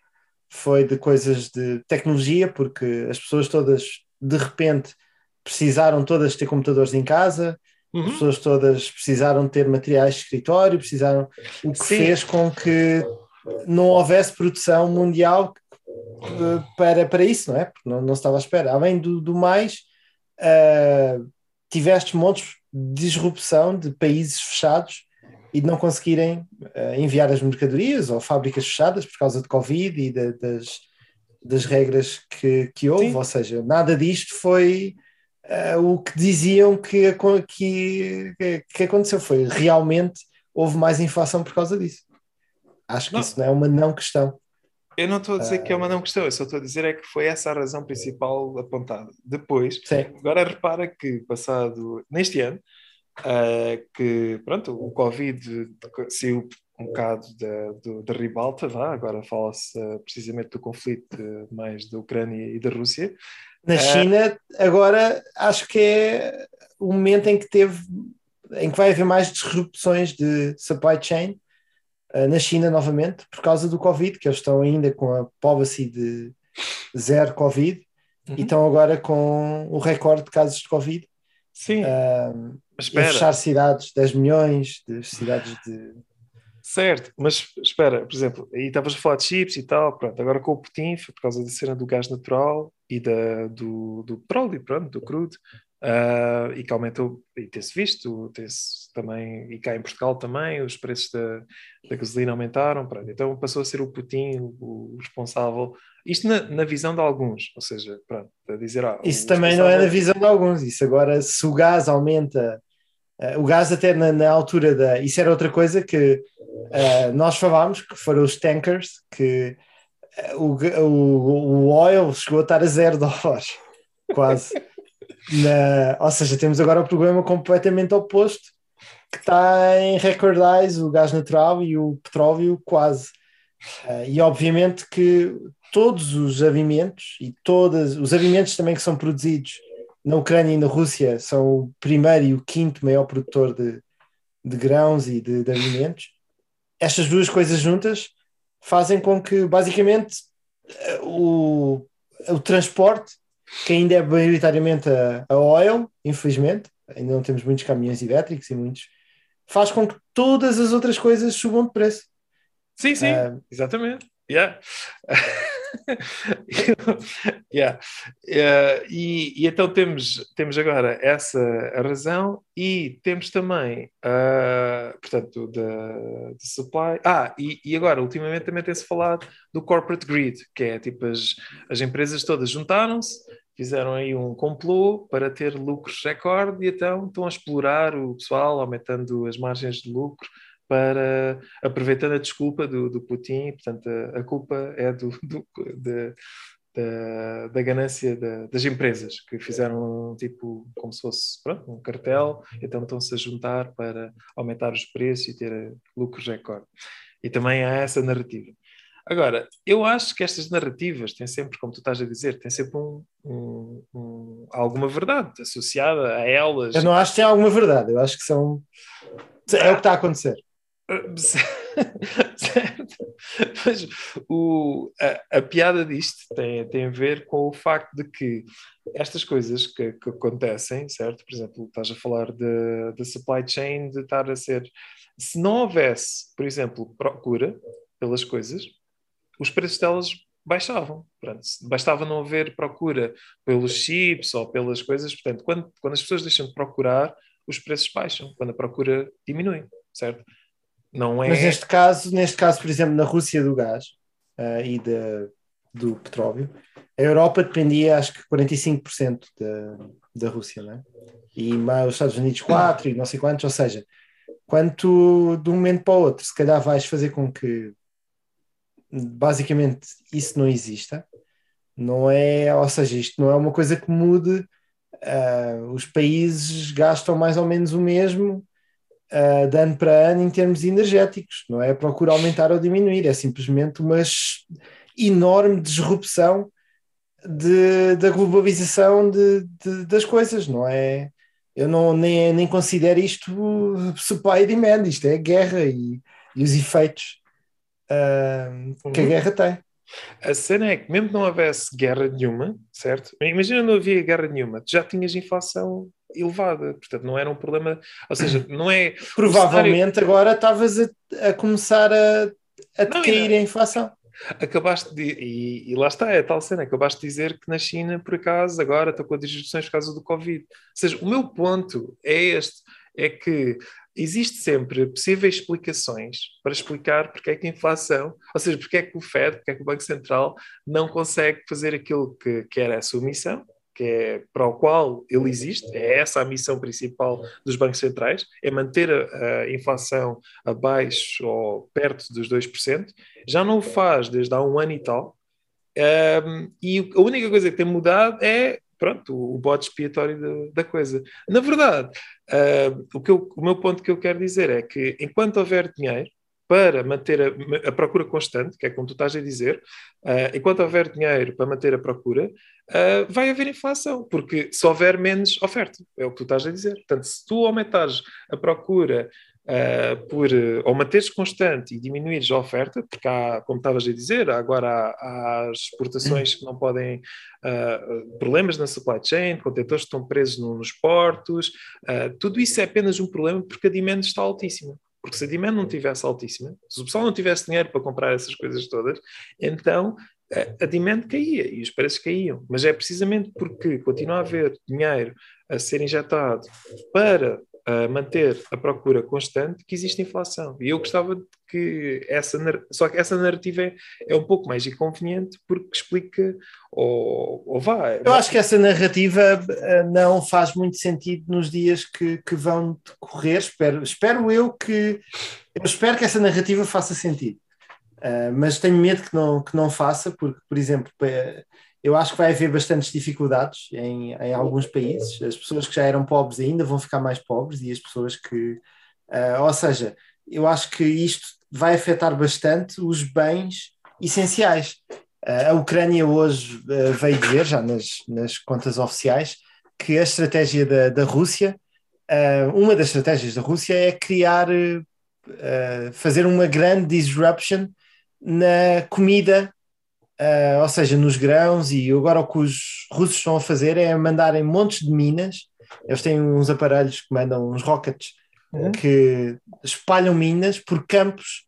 foi de coisas de tecnologia, porque as pessoas todas, de repente, precisaram todas ter computadores em casa, as Uhum. pessoas todas precisaram ter materiais de escritório, precisaram, o que Sim. fez com que não houvesse produção mundial eh, para, para isso, não é? Porque não, não se estava à espera. Além do, do mais, eh, tiveste montes de disrupção de países fechados e de não conseguirem eh, enviar as mercadorias ou fábricas fechadas por causa de Covid e da- das, das regras que, que houve. Sim. Ou seja, nada disto foi eh, o que diziam que, que, que, aconteceu. Foi realmente houve mais inflação por causa disso. Acho que Não. isso não é uma não questão. Eu não estou a dizer que é uma não questão, eu só estou a dizer é que foi essa a razão principal apontada. Depois, Sim. Agora repara que passado neste ano ah, que pronto, o Covid saiu um bocado da, do- da ribalta, vá, agora fala-se ah, precisamente do conflito ah, mais da Ucrânia e da Rússia. Na É. China, agora acho que é o momento em que teve, em que vai haver mais disrupções de supply chain na China novamente, por causa do Covid, que eles estão ainda com a policy de zero Covid Uhum. e estão agora com o recorde de casos de Covid. Sim, espera, fechar cidades, 10 milhões de cidades de. certo, mas espera, por exemplo, aí estavas a falar de chips e tal, pronto, agora com o Putin, foi por causa da cena do gás natural e da, do, do petróleo, pronto, do crudo, ah, e que aumentou, e tem-se visto, tem-se também, e cá em Portugal também, os preços da, da gasolina aumentaram, pronto, então passou a ser o Putin o, o responsável, isto na, na visão de alguns, ou seja, pronto, a dizer, ah, Isso também não é na visão de alguns. Isso agora, se o gás aumenta, eh, o gás até na, na altura da. Isso era outra coisa que eh, nós falámos, que foram os tankers, que eh, o, o, o oil chegou a estar a zero dólares, quase. Na- ou seja, temos agora o problema completamente oposto, que está em record highs, o gás natural e o petróleo quase. Eh, e obviamente que todos os avimentos e todos os avimentos também que são produzidos na Ucrânia e na Rússia são o primeiro e o quinto maior produtor de, de grãos e de, de alimentos. Estas duas coisas juntas fazem com que, basicamente, eh, o, o transporte, que ainda é maioritariamente a, a oil, infelizmente, ainda não temos muitos caminhões elétricos e muitos, faz com que todas as outras coisas subam de preço. Sim, sim, Ah, exatamente. Yeah. yeah. Eh, e, e então temos, temos agora essa razão e temos também, ah, portanto, da supply. Ah, e, e agora, ultimamente também tem-se falado do corporate greed, que é tipo as, as empresas todas juntaram-se, fizeram aí um complô para ter lucros recorde e então estão a explorar o pessoal, aumentando as margens de lucro para aproveitando a desculpa do, do Putin, portanto a, a culpa é do, do- de- da, da ganância da- das empresas que fizeram tipo como se fosse pronto, um cartel, então estão-se a juntar para aumentar os preços e ter lucros recorde. E também há essa narrativa. Agora, eu acho que estas narrativas têm sempre, como tu estás a dizer, têm sempre um, um- um- alguma verdade associada a elas. Eu não acho que tem alguma verdade, eu acho que são. É o que está a acontecer. certo? Mas o, a, a piada disto tem, tem a ver com o facto de que estas coisas que, que acontecem, certo? Por exemplo, estás a falar da supply chain, de estar a ser. Se não houvesse, por exemplo, procura pelas coisas, os preços delas baixavam. Se bastava não haver procura pelos chips ou pelas coisas. Portanto, quando, quando as pessoas deixam de procurar, os preços baixam. Quando a procura diminui, certo? Não é. Mas neste caso, neste caso, por exemplo, na Rússia do gás ah, e da- do petróleo, a Europa dependia, acho que 45% da, da Rússia, não é? E mais os Estados Unidos 4 e não sei quantos, ou seja, quanto de um momento para o outro, se calhar vais fazer com que basicamente isso não exista, não é, ou seja, isto não é uma coisa que mude, ah, os países gastam mais ou menos o mesmo uh, de ano para ano em termos energéticos, não é procura aumentar ou diminuir, é simplesmente uma enorme disrupção de- da globalização de- de- das coisas, não é? Eu não, nem, nem considero isto supply e demand, isto é guerra e, e os efeitos uh, que a Uhum. guerra tem. A cena é que, mesmo que não houvesse guerra nenhuma, certo? Imagina não havia guerra nenhuma, tu já tinhas inflação elevada, portanto não era um problema, ou seja, não é. Provavelmente agora estavas a, a começar a, a Não, cair ainda- a inflação. Acabaste de. E, e lá está, é tal cena. Acabaste de dizer que na China, por acaso, agora estão com as disrupções por causa do Covid. Ou seja, o meu ponto é este: é que existe sempre possíveis explicações para explicar porque é que a inflação, ou seja, porque é que o Fed, porque é que o Banco Central não consegue fazer aquilo que, que era a sua missão, que é para o qual ele existe, é essa a missão principal dos bancos centrais, é manter a, a inflação abaixo ou perto dos 2%, já não o faz desde há um ano e tal, um, e a única coisa que tem mudado é pronto, o, bode expiatório da, da coisa. Na verdade, uh, o, que eu, o meu ponto que eu quero dizer é que enquanto houver dinheiro para manter a, a procura constante, que é como tu estás a dizer, uh, enquanto houver dinheiro para manter a procura, uh, vai haver inflação, porque se houver menos oferta, é o que tu estás a dizer. Portanto, se tu aumentares a procura Uh, por ou manteres constante e diminuires a oferta, porque há, como estavas a dizer, agora há, há as exportações que não podem, uh, problemas na supply chain, contentores que estão presos no, nos portos, uh, tudo isso é apenas um problema porque a demand está altíssima. Porque se a demand não tivesse altíssima, se o pessoal não tivesse dinheiro para comprar essas coisas todas, então a demand caía e os preços caíam. Mas é precisamente porque continua a haver dinheiro a ser injetado para a manter a procura constante que existe inflação. E eu gostava de que essa só que essa narrativa é, é um pouco mais inconveniente porque explica ou, ou vai. Eu acho que essa narrativa uh, não faz muito sentido nos dias que, que vão decorrer. Espero, espero eu que eu espero que essa narrativa faça sentido. Uh, mas tenho medo que não, que não faça, porque, por exemplo, eu acho que vai haver bastantes dificuldades em, em alguns países. As pessoas que já eram pobres ainda vão ficar mais pobres e as pessoas que. Uh, ou seja, eu acho que isto vai afetar bastante os bens essenciais. Uh, a Ucrânia hoje uh, veio dizer, já nas, nas contas oficiais, que a estratégia da, da Rússia, uma das estratégias da Rússia é criar, fazer uma grande disruption na comida Uh, ou seja, nos grãos, e agora o que os russos estão a fazer é mandarem montes de minas. Eles têm uns aparelhos que mandam uns rockets uhum. que espalham minas por campos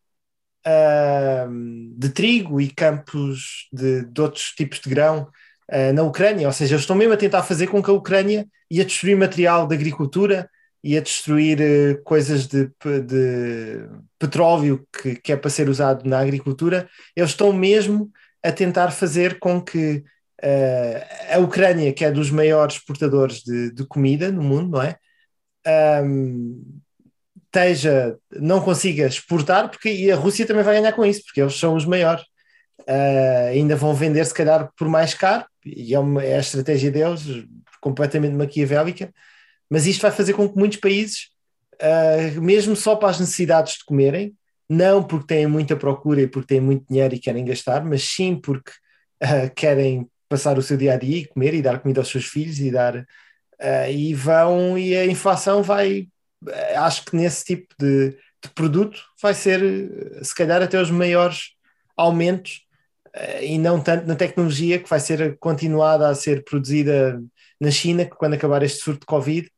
uh, de trigo e campos de, de outros tipos de grão uh, na Ucrânia. Ou seja, eles estão mesmo a tentar fazer com que a Ucrânia ia destruir material de agricultura, ia destruir uh, coisas de, de petróleo que, que é para ser usado na agricultura. Eles estão mesmo a tentar fazer com que uh, a Ucrânia, que é dos maiores exportadores de, de comida no mundo, não é? Um, esteja, não consiga exportar, porque e a Rússia também vai ganhar com isso, porque eles são os maiores. Uh, ainda vão vender, se calhar, por mais caro, e é, uma, é a estratégia deles, completamente maquiavélica, mas isto vai fazer com que muitos países, uh, mesmo só para as necessidades de comerem, não porque têm muita procura e porque têm muito dinheiro e querem gastar, mas sim porque uh, querem passar o seu dia a dia e comer e dar comida aos seus filhos e dar uh, e vão e a inflação vai acho que nesse tipo de, de, produto vai ser se calhar até os maiores aumentos uh, e não tanto na tecnologia que vai ser continuada a ser produzida na China que quando acabar este surto de Covid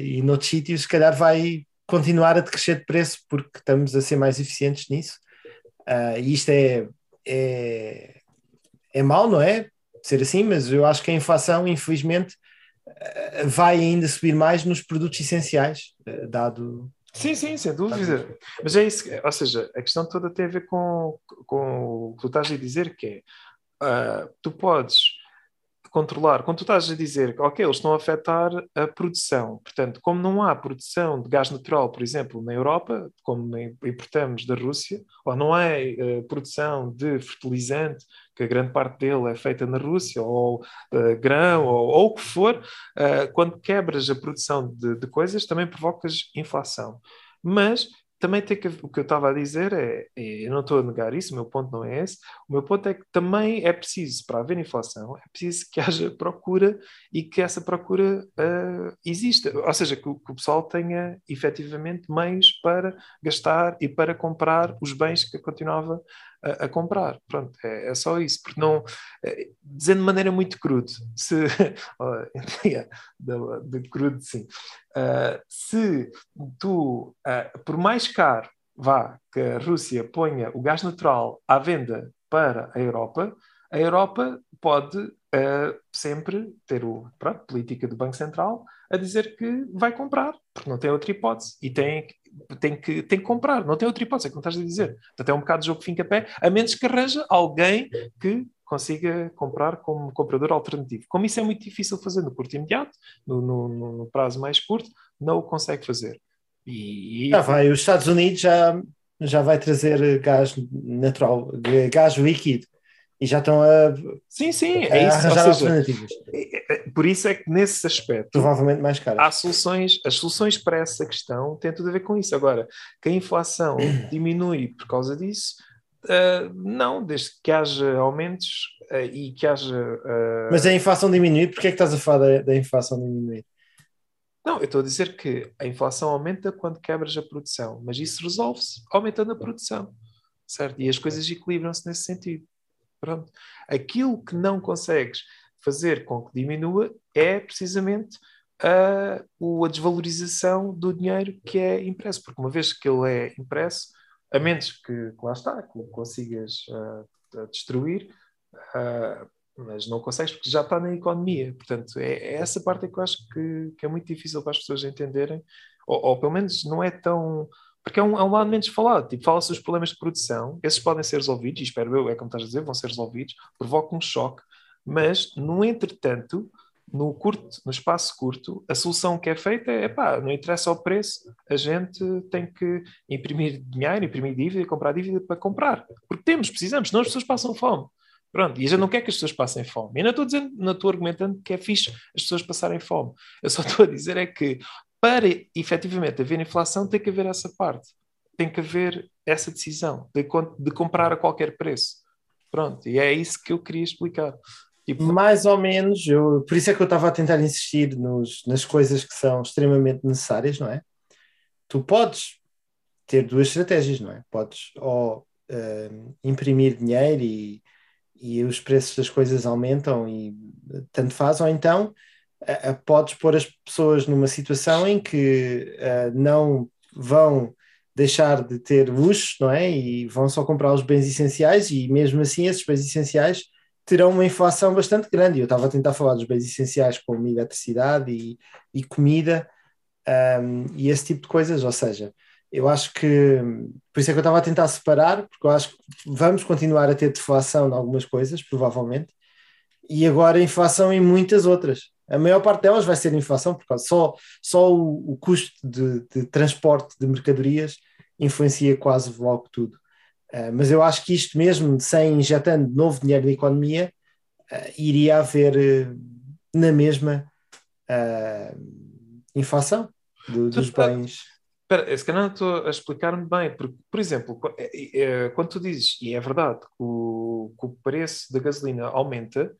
e noutros sítios se calhar vai continuar a decrescer de preço porque estamos a ser mais eficientes nisso. Uh, e isto é, é, é mau, não é? Ser assim, mas eu acho que a inflação, infelizmente, uh, vai ainda subir mais nos produtos essenciais, uh, dado. Sim, sim, sem dúvida. Mas é isso, ou seja, a questão toda tem a ver com, com o que tu estás a dizer, que é tu podes controlar, quando tu estás a dizer ok, eles estão a afetar a produção, portanto, como não há produção de gás natural, por exemplo, na Europa, como importamos da Rússia, ou não há uh, produção de fertilizante, que a grande parte dele é feita na Rússia, ou uh, grão, ou, ou, o que for, uh, quando quebras a produção de, de coisas, também provocas inflação. Mas também tem que, o que eu estava a dizer é, é, eu não estou a negar isso, o meu ponto não é esse, o meu ponto é que também é preciso, para haver inflação, é preciso que haja procura e que essa procura uh, exista, ou seja, que, que, o pessoal tenha efetivamente meios para gastar e para comprar os bens que continuava a, a comprar. Pronto, é, é, só isso. Porque não, é, dizendo de maneira muito crude, se, de, de crude, sim, uh, se tu, uh, por mais caro vá que a Rússia ponha o gás natural à venda para a Europa, a Europa pode uh, sempre ter o pronto, política do Banco Central a dizer que vai comprar, porque não tem outra hipótese e tem, tem, que, tem que comprar, não tem outra hipótese, é como estás a dizer. Portanto, é um bocado de jogo fim a menos que arranja alguém que consiga comprar como comprador alternativo. Como isso é muito difícil fazer no curto imediato, no, no, no prazo mais curto, não o consegue fazer. E, Já vai, os Estados Unidos já, já vai trazer gás natural, gás líquido e já estão a. Sim, sim, é isso. Arranjar seja, alternativas. Por isso é que nesse aspecto. Provavelmente mais caro. Há soluções, as soluções para essa questão têm tudo a ver com isso. Agora, que a inflação diminui por causa disso, uh, não, desde que haja aumentos uh, e que haja. Uh... Mas a inflação diminui, porquê é que estás a falar da, da inflação diminuir? Não, eu estou a dizer que a inflação aumenta quando quebras a produção, mas isso resolve-se aumentando a produção, certo? E as coisas equilibram-se nesse sentido. Pronto. Aquilo que não consegues fazer com que diminua é precisamente a, a desvalorização do dinheiro que é impresso, porque uma vez que ele é impresso, a menos que, que lá está, que consigas uh, destruir, uh, mas não consegues porque já está na economia. Portanto, é, é essa parte que eu acho que, que, é muito difícil para as pessoas entenderem, ou, ou pelo menos não é tão porque é um, é um lado menos falado. Tipo, fala-se dos problemas de produção, esses podem ser resolvidos, e espero eu, é como estás a dizer, vão ser resolvidos, provoca um choque, mas no entretanto, no curto, no espaço curto, a solução que é feita é pá, não interessa o preço, a gente tem que imprimir dinheiro, imprimir dívida, comprar dívida para comprar. Porque temos, precisamos, senão as pessoas passam fome. Pronto, e a gente não quer que as pessoas passem fome. E não estou dizendo, não estou argumentando que é fixe as pessoas passarem fome. Eu só estou a dizer é que para efetivamente haver inflação, tem que haver essa parte. Tem que haver essa decisão de, de comprar a qualquer preço. Pronto, e é isso que eu queria explicar. Tipo... Mais ou menos, eu, por isso é que eu estava a tentar insistir nos, nas coisas que são extremamente necessárias, não é? Tu podes ter duas estratégias, não é? Podes ou uh, imprimir dinheiro e, e os preços das coisas aumentam e tanto faz, ou então uh, podes pôr as pessoas numa situação em que uh, não vão deixar de ter luxo, não é? E vão só comprar os bens essenciais e mesmo assim esses bens essenciais terão uma inflação bastante grande. Eu estava a tentar falar dos bens essenciais como eletricidade e, e comida um, e esse tipo de coisas, ou seja, eu acho que por isso é que eu estava a tentar separar, porque eu acho que vamos continuar a ter deflação em algumas coisas, provavelmente, e agora inflação em muitas outras. A maior parte delas vai ser inflação, porque só, só o, o custo de, de, transporte de mercadorias influencia quase logo tudo. Uh, mas eu acho que isto mesmo, sem injetando novo dinheiro na economia, uh, iria haver uh, na mesma inflação do, dos bens. Espera, se calhar não estou a explicar-me bem, porque, por exemplo, é- é- quando tu dizes, e é verdade, que o, que o preço da gasolina aumenta,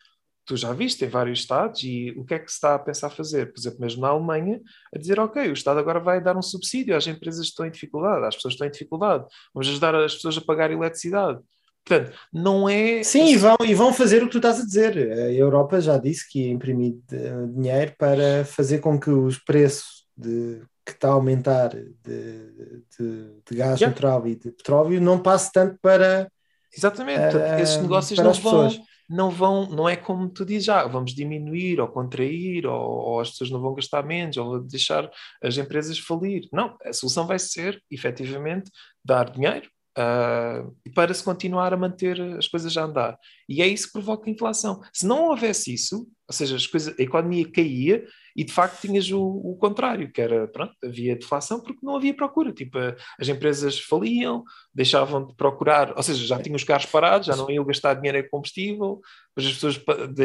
tu já viste em vários estados, e o que é que se está a pensar fazer? Por exemplo, mesmo na Alemanha, a dizer, ok, o Estado agora vai dar um subsídio às empresas que estão em dificuldade, às pessoas que estão em dificuldade, vamos ajudar as pessoas a pagar eletricidade. Portanto, não é... Sim, e vão, e vão fazer o que tu estás a dizer. A Europa já disse que ia imprimir eh, dinheiro para fazer com que os preços de, que está a aumentar de, de, de gás Yeah. natural e de petróleo não passe tanto para, Exatamente, eh, esses negócios para não as vão, pessoas. Não vão, não é como tu dizes, vamos diminuir ou contrair, ou, ou as pessoas não vão gastar menos, ou deixar as empresas falir. Não, a solução vai ser, efetivamente, dar dinheiro ah, para se continuar a manter as coisas a andar. E é isso que provoca a inflação. Se não houvesse isso, ou seja, as coisas, a economia caía e de facto tinhas o, o contrário, que era, pronto, havia deflação porque não havia procura. Tipo, as empresas faliam, deixavam de procurar, ou seja, já tinham os carros parados, já não iam gastar dinheiro em combustível, as pessoas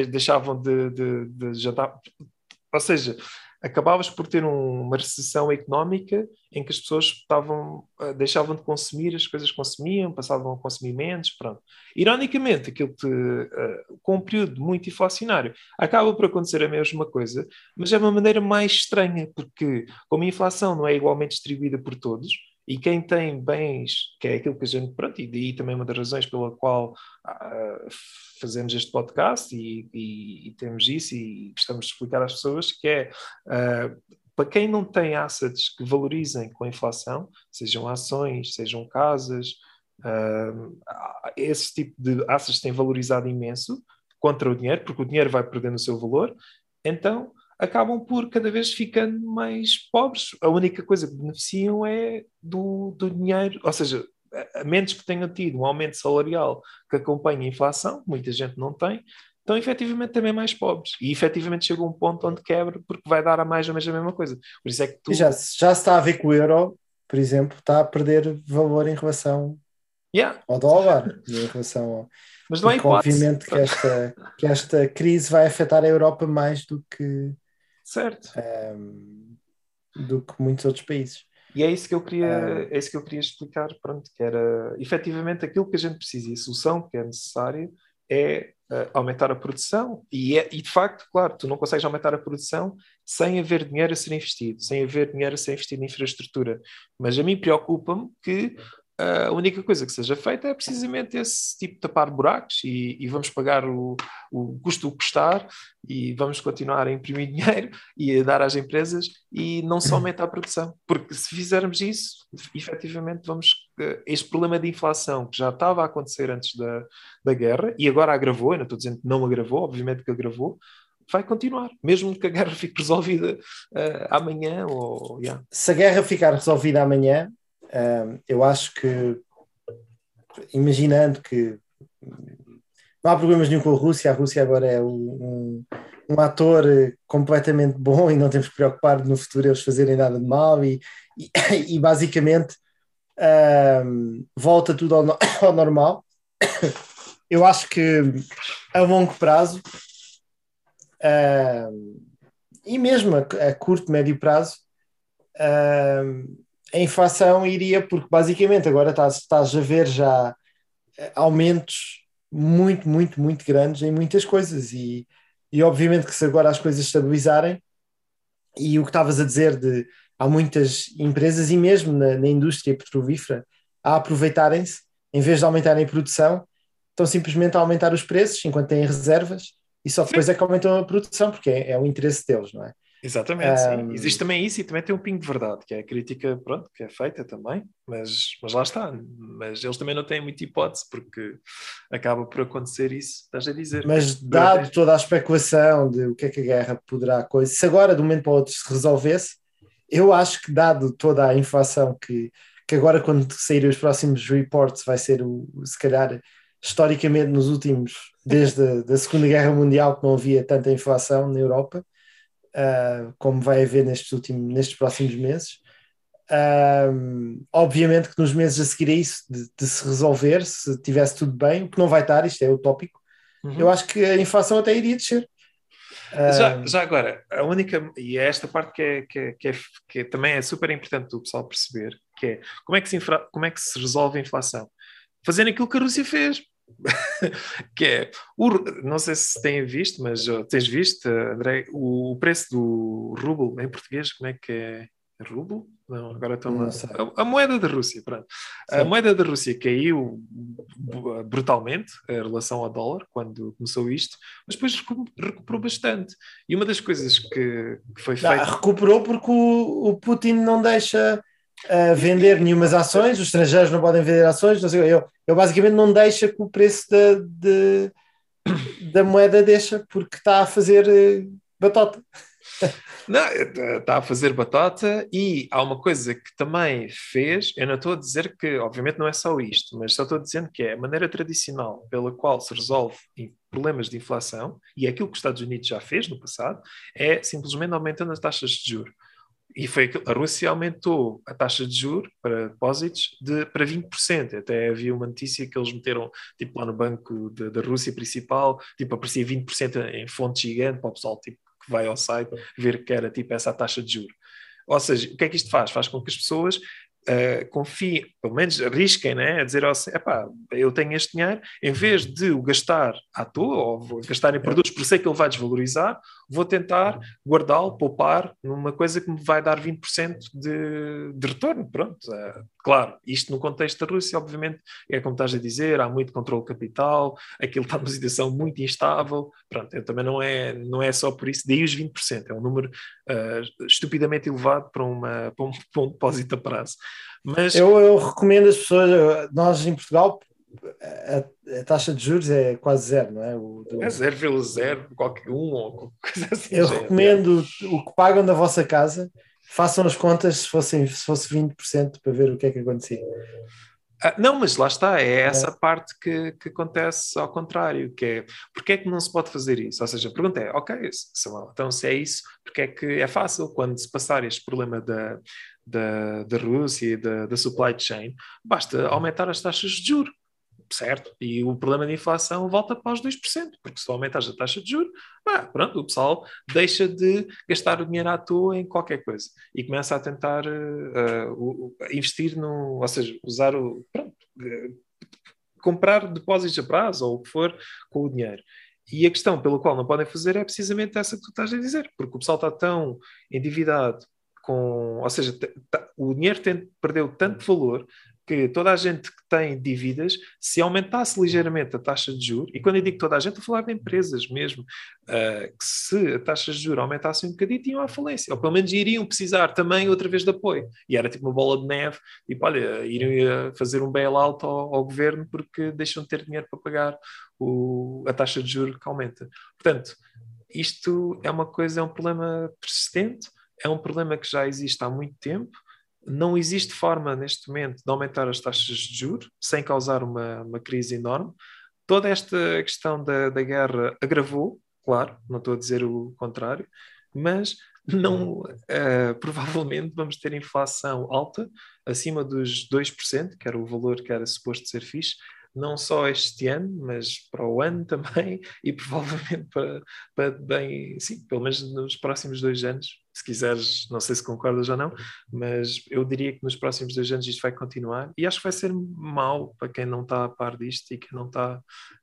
deixavam de, de, de jantar. Ou seja, acabavas por ter um- uma recessão económica em que as pessoas estavam, eh, deixavam de consumir as coisas que consumiam, passavam a consumir menos, pronto. Ironicamente, aquilo eh, com um período muito inflacionário, acaba por acontecer a mesma coisa, mas é uma maneira mais estranha, porque como a inflação não é igualmente distribuída por todos, e quem tem bens, que é aquilo que a gente, pronto, e daí também uma das razões pela qual ah, fazemos este podcast e, e- e temos isso e gostamos de explicar às pessoas, que é ah, para quem não tem assets que valorizem com a inflação, sejam ações, sejam casas, ah, esse tipo de assets tem valorizado imenso contra o dinheiro, porque o dinheiro vai perdendo o seu valor, então acabam por cada vez ficando mais pobres. A única coisa que beneficiam é do, do dinheiro, ou seja, a- menos que tenham tido um aumento salarial que acompanhe a inflação, muita gente não tem, estão efetivamente também mais pobres. E efetivamente chega um ponto onde quebra porque vai dar a mais ou menos a mesma coisa. Por isso é que tu. E já, se- já se está a ver que o euro, por exemplo, está a perder valor em relação Yeah, ao dólar, em relação ao. mas não Porque, hipótese. obviamente que esta, que esta crise vai afetar a Europa mais do que, Certo. ehm, do que muitos outros países. E é isso que eu queria, é isso que eu queria explicar, pronto, que era efetivamente aquilo que a gente precisa e a solução que é necessária é ah, aumentar a produção e, é, e de facto, claro, tu não consegues aumentar a produção sem haver dinheiro a ser investido, sem haver dinheiro a ser investido em infraestrutura. Mas a mim preocupa-me que a única coisa que seja feita é precisamente esse tipo de tapar buracos e, e vamos pagar o, o custo do custar e vamos continuar a imprimir dinheiro e a dar às empresas e não só aumentar a produção. Porque se fizermos isso, efetivamente vamos. eh, Este problema de inflação que já estava a acontecer antes da, da guerra e agora agravou, eu não estou dizendo que não agravou, obviamente que agravou, vai continuar, mesmo que a guerra fique resolvida eh, amanhã ou. yeah. Se a guerra ficar resolvida amanhã, eu acho que, imaginando que não há problemas nenhum com a Rússia, a Rússia agora é um, um, um ator completamente bom e não temos que preocupar no futuro eles fazerem nada de mal e, e, e basicamente ehm, volta tudo ao, ao normal. Eu acho que a longo prazo e mesmo a, a curto, médio prazo, a inflação iria, porque basicamente agora estás, estás a ver já eh, aumentos muito, muito, muito grandes em muitas coisas e, e obviamente que se agora as coisas estabilizarem e o que estavas a dizer de há muitas empresas e mesmo na, na indústria petrolífera a aproveitarem-se, em vez de aumentarem a produção, estão simplesmente a aumentar os preços enquanto têm reservas e só depois é que aumentam a produção, porque é, é o interesse deles, não é? Exatamente, sim. Um, Existe também isso e também tem um pingo de verdade, que é a crítica, pronto, que é feita também, mas, mas lá está. Mas eles também não têm muita hipótese, porque acaba por acontecer isso, estás a dizer. Mas dado toda a especulação de o que é que a guerra poderá coisa, se agora de um momento para o outro se resolvesse, eu acho que dado toda a inflação que, que agora quando saírem os próximos reports vai ser o, se calhar historicamente nos últimos, desde a da Segunda Guerra Mundial que não havia tanta inflação na Europa, uh, como vai haver nestes, últimos, nestes próximos meses. Um, obviamente que nos meses a seguir a isso, de, de, se resolver, se tivesse tudo bem, o que não vai estar, isto é utópico, Uhum. eu acho que a inflação até iria descer. Já, Ah, já agora, a única, e é esta parte que, é, que, é, que, é, que é- também é super importante o pessoal perceber, que é como é que se, infra- como é que se resolve a inflação? Fazendo aquilo que a Rússia fez. que é, o, não sei se têm visto, mas tens visto, André, o, o preço do ruble em português, como é que é? Ruble? Não, agora Não a, a, a moeda da Rússia, pronto. A Sim. moeda da Rússia caiu brutalmente em relação ao dólar quando começou isto, mas depois recu- recuperou bastante. E uma das coisas que, que foi feita. recuperou porque o, o Putin não deixa ah, vender nenhumas ações, os estrangeiros não podem vender ações, não sei, ele, ele basicamente não deixa que o preço da, de- da moeda deixa porque está a fazer eh, batota. Não, está a fazer batata e há uma coisa que também fez, eu não estou a dizer que, obviamente não é só isto, mas só estou dizendo que é a maneira tradicional pela qual se resolve em- problemas de inflação, e é aquilo que os Estados Unidos já fez no passado, é simplesmente aumentando as taxas de juros. E foi aquilo, a Rússia aumentou a taxa de juros para depósitos de, para 20%. Até havia uma notícia que eles meteram, tipo, lá no banco de- da Rússia principal, tipo, aparecia 20% em fonte gigante para o pessoal, tipo, que vai ao site ver que era, tipo, essa a taxa de juros. Ou seja, o que é que isto faz? Faz com que as pessoas uh, confiem, pelo menos arrisquem, né? A dizer assim, epá, eu tenho este dinheiro, em vez de o gastar à toa, ou gastar em produtos, por sei que ele vai desvalorizar, vou tentar guardá-lo, poupar numa coisa que me vai dar 20% de, de retorno. Pronto, uh, claro, isto no contexto da Rússia, obviamente, é como estás a dizer, há muito controle capital, aquilo está numa situação muito instável, pronto, eu também não é, não é só por isso, daí os 20%, é um número uh, estupidamente elevado para, uma, para, um, para um depósito a prazo. Mas Eu, eu recomendo as pessoas, eu- nós em Portugal, a, a taxa de juros é quase zero, não é? O, do- é 0,0, qualquer um ou qualquer coisa assim. eu já é- recomendo o que pagam da vossa casa, façam as contas se, fossem, se fosse 20% para ver o que é que acontecia. Ah, não, mas lá está, é essa parte que, que acontece ao contrário, que é porque é que não se pode fazer isso? Ou seja, a pergunta é, ok, se, então se é isso, porque é que é fácil quando se passar este problema da, da, da Rússia e da, da supply chain, basta aumentar as taxas de juros, certo? E o problema de inflação volta para os 2%, porque se tu aumentares a taxa de juros, pá, pronto, o pessoal deixa de gastar o dinheiro à toa em qualquer coisa e começa a tentar uh, uh, investir no, ou seja, usar o, pronto, uh, comprar depósitos a prazo ou o que for com o dinheiro. E a questão pela qual não podem fazer é precisamente essa que tu estás a dizer, porque o pessoal está tão endividado com, ou seja, o dinheiro tem, perdeu tanto valor que toda a gente que tem dívidas, se aumentasse ligeiramente a taxa de juros, e quando eu digo toda a gente, estou a falar de empresas mesmo, uh, que se a taxa de juros aumentasse um bocadinho, tinham à falência, ou pelo menos iriam precisar também outra vez de apoio. E era tipo uma bola de neve, tipo, olha, iriam fazer um bailout ao, ao governo porque deixam de ter dinheiro para pagar o, a taxa de juros que aumenta. Portanto, isto é uma coisa, é um problema persistente, é um problema que já existe há muito tempo, não existe forma neste momento de aumentar as taxas de juros sem causar uma, uma crise enorme. Toda esta questão da, da guerra agravou, claro, não estou a dizer o contrário, mas não, uh, provavelmente vamos ter inflação alta, acima dos 2%, que era o valor que era suposto ser fixe, não só este ano, mas para o ano também, e provavelmente para, para bem, sim, pelo menos nos próximos dois anos, se quiseres, não sei se concordas ou não, mas eu diria que nos próximos dois anos isto vai continuar e acho que vai ser mau para quem não está a par disto e que não está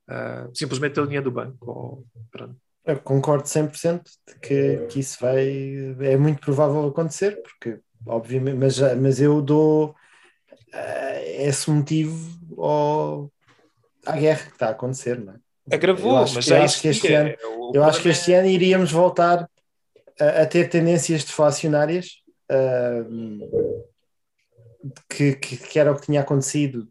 uh, simplesmente o dinheiro do banco. Ou, pronto. Eu concordo 100% de que, que isso vai, é muito provável acontecer, porque obviamente, mas, mas eu dou uh, esse motivo ao, à guerra que está a acontecer, não é? Agravou, eu acho, mas eu já acho que este é, ano, eu acho que este ano iríamos voltar a, a ter tendências deflacionárias uh, que, que, que, era o que tinha acontecido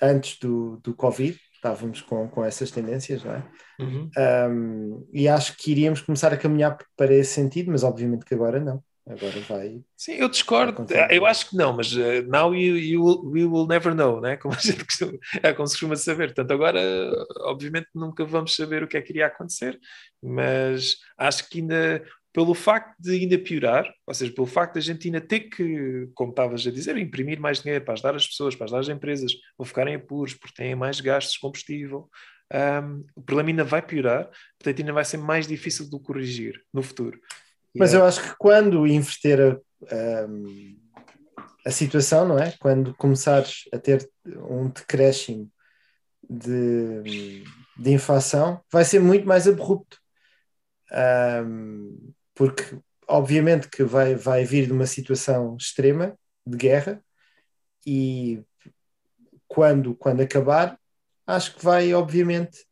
antes do, do Covid, estávamos com, com essas tendências, não é? Uhum. Um, e acho que iríamos começar a caminhar para esse sentido, mas obviamente que agora não. Agora vai. Sim, eu discordo. Eu acho que não, mas uh, now you, you will, we will never know, né? Como a gente costuma, é como se costuma saber. Portanto, agora, obviamente, nunca vamos saber o que é que iria acontecer, mas acho que ainda, pelo facto de ainda piorar, ou seja, pelo facto de a gente ainda ter que, como estavas a dizer, imprimir mais dinheiro para ajudar as pessoas, para ajudar as empresas, vão ficar em apuros porque têm mais gastos de combustível. um, o problema ainda vai piorar, portanto ainda vai ser mais difícil de o corrigir no futuro. Mas é- eu acho que quando inverter a, um, a situação, não é? Quando começares a ter um decréscimo de, de inflação, vai ser muito mais abrupto. Um, porque, obviamente, que vai, vai vir de uma situação extrema de guerra e quando, quando acabar, acho que vai, obviamente,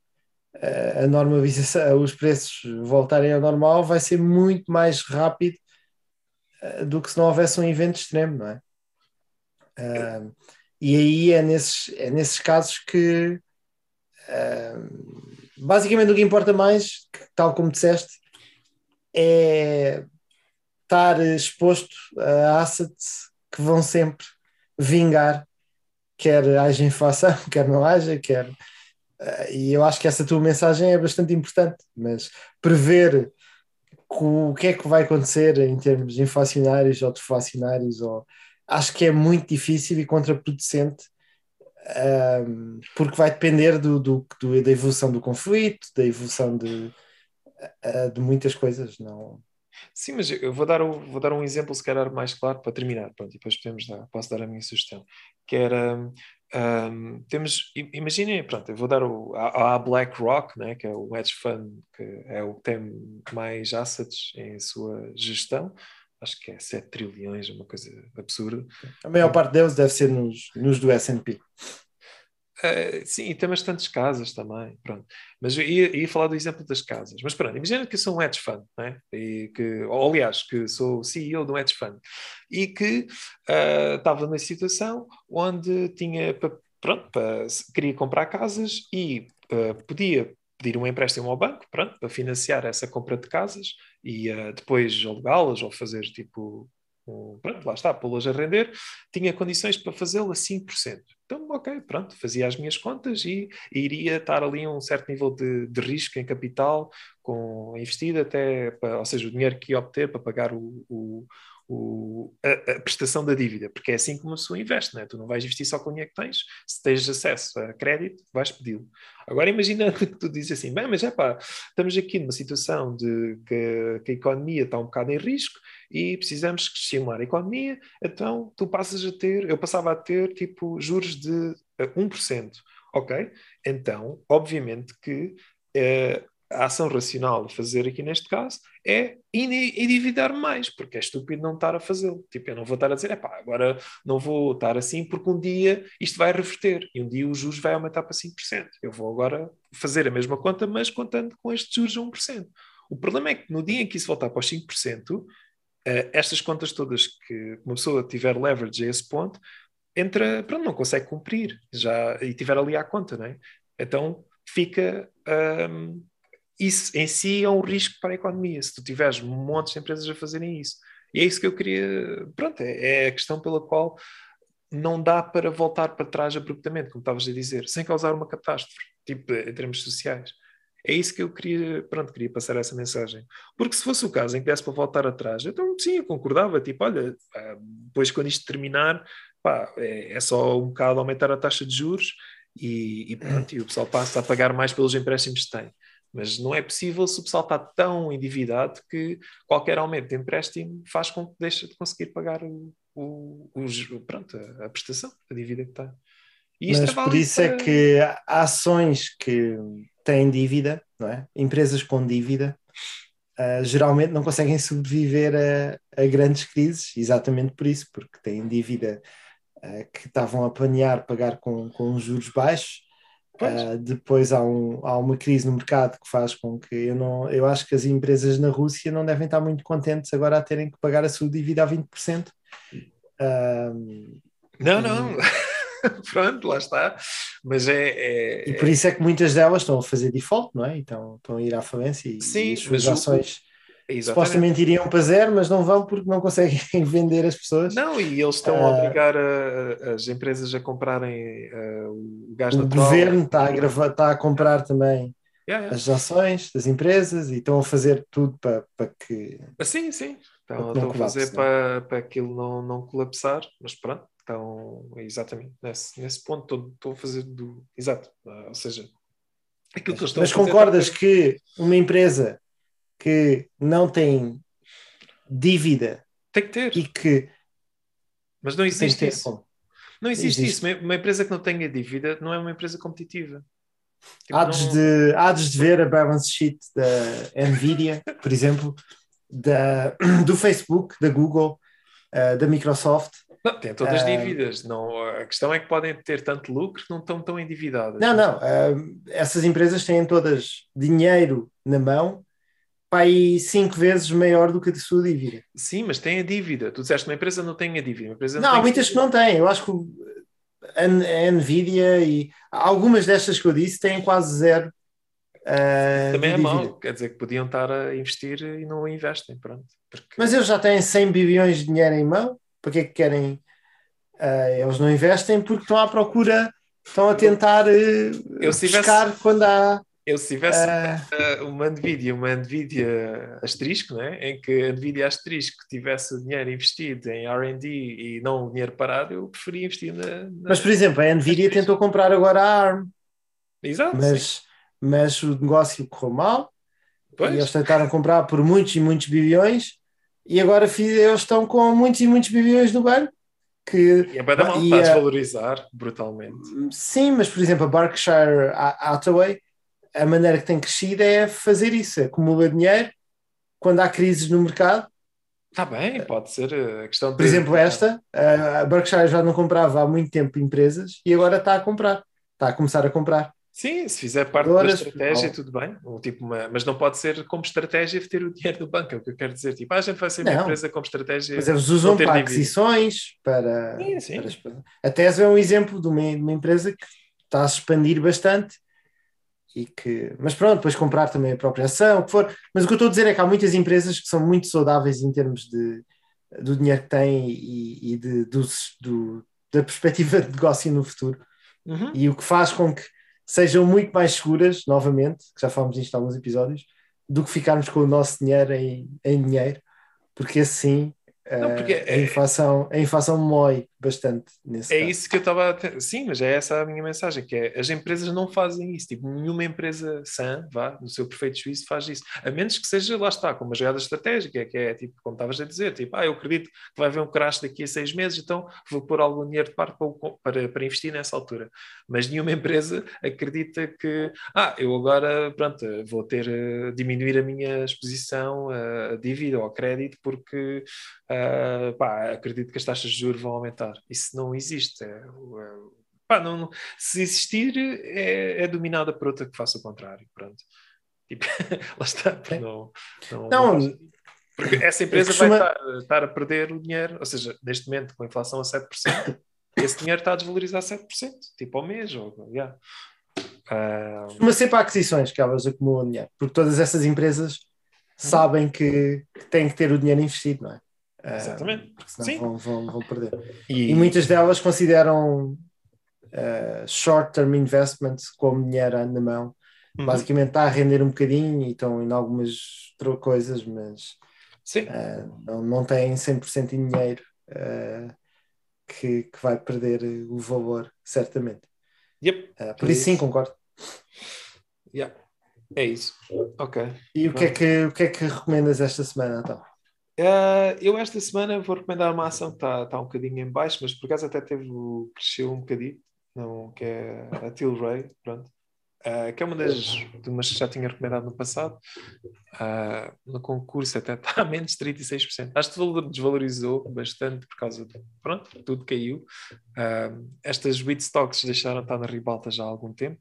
a a normalização, os preços voltarem ao normal, vai ser muito mais rápido eh, do que se não houvesse um evento extremo, não é? Ah, e aí é nesses, é nesses casos que ah, basicamente o que importa mais, que, tal como disseste, é estar exposto a assets que vão sempre vingar, quer haja inflação, quer não haja, quer. ah, e eu acho que essa tua mensagem é bastante importante, mas prever o que é que vai acontecer em termos inflacionários ou deflacionários, ou, acho que é muito difícil e contraproducente, ahm, porque vai depender do, do- do- da evolução do conflito, da evolução de, de muitas coisas. Não, Sim, mas eu vou dar, vou dar um exemplo, se calhar, mais claro para terminar. Pronto, e depois podemos dar, posso dar a minha sugestão. Que era, hum, temos, imaginem, pronto, eu vou dar o, a, a BlackRock, né, que é o hedge fund, que é o que tem mais assets em sua gestão. Acho que é 7 trilhões, uma coisa absurda. a maior parte deles deve ser nos, nos do SP. Eh, sim, e tem bastantes casas também, pronto. Mas ia, ia falar do exemplo das casas. Mas pronto, imagina que eu sou um hedge fund, né? E que, ou, aliás, que sou CEO de um hedge fund e que eh, estava numa situação onde tinha, pronto, queria comprar casas e eh, podia pedir um empréstimo ao banco, pronto, para financiar essa compra de casas e depois alugá-las ou fazer tipo, um, pronto, lá está, pô-las a render, tinha condições para fazê-lo a 5%. Então, ok, pronto, fazia as minhas contas e, e iria estar ali um certo nível de, de risco em capital, com investido até, para, ou seja, o dinheiro que ia obter para pagar o, o- o- a, a prestação da dívida, porque é assim que uma pessoa investe, né? tu não vais investir só com o dinheiro que tens, se tens acesso a crédito, vais pedi-lo. Agora imagina que tu dizes assim, bem, mas é pá, estamos aqui numa situação de que, que a economia está um bocado em risco e precisamos estimular a economia, então tu passas a ter, eu passava a ter tipo juros de eh, 1%, ok? Então, obviamente que eh, a ação racional a fazer aqui neste caso é endividar mais, porque é estúpido não estar a fazê-lo. Tipo, eu não vou estar a dizer, epá, agora não vou estar assim porque um dia isto vai reverter e um dia os juros vai aumentar para 5%. Eu vou agora fazer a mesma conta, mas contando com estes juros a 1%. O problema é que no dia em que isso voltar para os 5%, eh, estas contas todas que uma pessoa tiver leverage a esse ponto, entra, pronto, não consegue cumprir já, e tiver ali à conta, não é? Então fica. hum, isso em si é um risco para a economia, se tu tiveres montes de empresas a fazerem isso. E é isso que eu queria. Pronto, é, é a questão pela qual não dá para voltar para trás abruptamente, como estavas a dizer, sem causar uma catástrofe, tipo em termos sociais. É isso que eu queria, pronto, queria passar essa mensagem. Porque se fosse o caso em que desse para voltar atrás, então sim, eu concordava, tipo, olha, ah, depois quando isto terminar, pá, é, é só um bocado aumentar a taxa de juros e, e pronto, e o pessoal passa a pagar mais pelos empréstimos que tem. Mas não é possível se o pessoal está tão endividado que qualquer aumento de empréstimo faz com que deixe de conseguir pagar o, o, o pronto, a, a prestação, a dívida que está. E isto Mas é por isso é para- que há ações que têm dívida, não é? Empresas com dívida, ah, geralmente não conseguem sobreviver a, a grandes crises, exatamente por isso, porque têm dívida ah, que estavam a planear pagar com, com juros baixos. Ah, depois há, um, há uma crise no mercado que faz com que eu não eu acho que as empresas na Rússia não devem estar muito contentes agora a terem que pagar a sua dívida a 20%. Ah, Não, não. Pronto, lá está. Mas é. é- E por isso é que muitas delas estão a fazer default, não é? Então estão a ir à falência e, Sim, e as suas o- ações é exatamente. supostamente iriam para zero, mas não vão porque não conseguem vender as pessoas. Não, e eles estão a Ah, obrigar a- as empresas a comprarem ah, o gás o natural. governo está a, gravar, está a comprar também Yeah, yeah. as ações das empresas e estão a fazer tudo para, para que. Ah, Sim, sim. Para Estão, que não estão a fazer é? para, para aquilo não, não colapsar, mas pronto, estão exatamente nesse, nesse ponto, estou, a fazer do. Exato. Ah, ou seja, Aquilo que eles estão Mas a fazer concordas está- que uma empresa que não tem dívida Tem que ter, e que mas não existe isso. Não existe, Existe. isso. Uma- empresa que não tenha dívida não é uma empresa competitiva. Tipo, Hades não- de, hades de ver a balance sheet da Nvidia, por exemplo, da, do Facebook, da Google, eh, da Microsoft. Não, têm todas Ah. dívidas. Não, a questão é que podem ter tanto lucro que não estão tão endividadas. Não, não, eh, essas empresas têm todas dinheiro na mão para aí cinco vezes maior do que a sua dívida. Sim, mas tem a dívida. Tu disseste uma empresa não tem a dívida. Uma empresa Não, tem há muitas que não têm. Eu acho que a, Nvidia e algumas destas que eu disse têm quase zero. eh, Também é mau. Quer dizer que podiam estar a investir e não investem. Pronto. Porque- Mas eles já têm 100 bilhões de dinheiro em mão. Para que é que querem? eh, eles não investem porque estão à procura, estão a tentar eh, Eu se tivesse- pescar quando há. Eu, se tivesse uh, uma Nvidia, uma Nvidia asterisco, não é? em que a Nvidia asterisco tivesse o dinheiro investido em R&D e não o dinheiro parado, eu preferia investir na... na- mas, por exemplo, a Nvidia tentou comprar agora a ARM, Exato, sim. mas, mas o negócio correu mal. Pois. E eles tentaram comprar por muitos e muitos bilhões e agora eles estão com muitos e muitos bilhões no banco. Que, E é bem da e está a a- desvalorizar brutalmente. sim, mas por exemplo, a Berkshire Hathaway, a maneira que tem crescido é fazer isso: acumula dinheiro quando há crises no mercado. Está bem, pode ser uh, a questão de... Por exemplo, esta, a Berkshire já não comprava há muito tempo empresas e agora está a comprar, está a começar a comprar. Sim, se fizer parte Agora, da estratégia, não. tudo bem. Ou, tipo, uma- mas não pode ser como estratégia ter o dinheiro do banco, é o que eu quero dizer. Tipo, ah, a gente vai ser uma Não. empresa como estratégia. Mas eles usam para aquisições, para, Sim, sim. para A Tesla é um exemplo de uma, de uma empresa que está a se expandir bastante e que, mas pronto, depois comprar também a própria ação, o que for. Mas o que eu estou a dizer é que há muitas empresas que são muito saudáveis em termos de, do dinheiro que têm e, e de, dos- do- da perspectiva de negócio no futuro. Uhum. E o que faz com que sejam muito mais seguras, novamente, que já falamos disto em alguns episódios, do que ficarmos com o nosso dinheiro em, em dinheiro, porque assim Não, eh, porque a, é- inflação, a inflação mói bastante nesse É caso. isso que eu estava a Sim, mas é essa a minha mensagem, que é as empresas não fazem isso. Tipo, nenhuma empresa sã, vá, no seu perfeito juízo, faz isso. A menos que seja, lá está, com uma jogada estratégica, que é tipo, como estavas a dizer, tipo, ah, eu acredito que vai haver um crash daqui a seis meses, então vou pôr algum dinheiro de parte para, para, para investir nessa altura. Mas nenhuma empresa acredita que, ah, eu agora, pronto, vou ter, eh, diminuir a minha exposição eh, a dívida ou a crédito porque ah, pá, acredito que as taxas de juros vão aumentar. Isso não existe. É, é, pá, não, se existir, é, é dominada por outra que faça o contrário. Pronto. Tipo, lá está. Não, não, Não, porque essa empresa costuma- vai estar, estar a perder o dinheiro, ou seja, neste momento, com a inflação a 7%, esse dinheiro está a desvalorizar 7%, tipo ao mês. Ou, yeah. Ah, Costuma ser para aquisições que elas acumulam dinheiro, porque todas essas empresas sabem que, que têm que ter o dinheiro investido, não é? Exatamente. porque senão Sim. vão, vão, vão perder. e, E muitas delas consideram eh, short-term investments como dinheiro na mão. Uhum. Basicamente está a render um bocadinho e estão em algumas coisas, mas eh, não, não têm 100% em dinheiro que, que vai perder o valor, certamente. Yep. Por isso sim, concordo. Yeah. É isso. Ok. E o que, é que, o que é que recomendas esta semana, então? Uh, eu esta semana vou recomendar uma ação que está tá um bocadinho em baixo, mas por acaso até teve, cresceu um bocadinho, não, que é a Tilray, pronto. Uh, que é uma das de umas que já tinha recomendado no passado. Uh, no concurso até está a menos de 36%. Acho que desvalor- desvalorizou bastante por causa de, pronto, tudo caiu. Uh, estas wheat stocks deixaram de estar na ribalta já há algum tempo.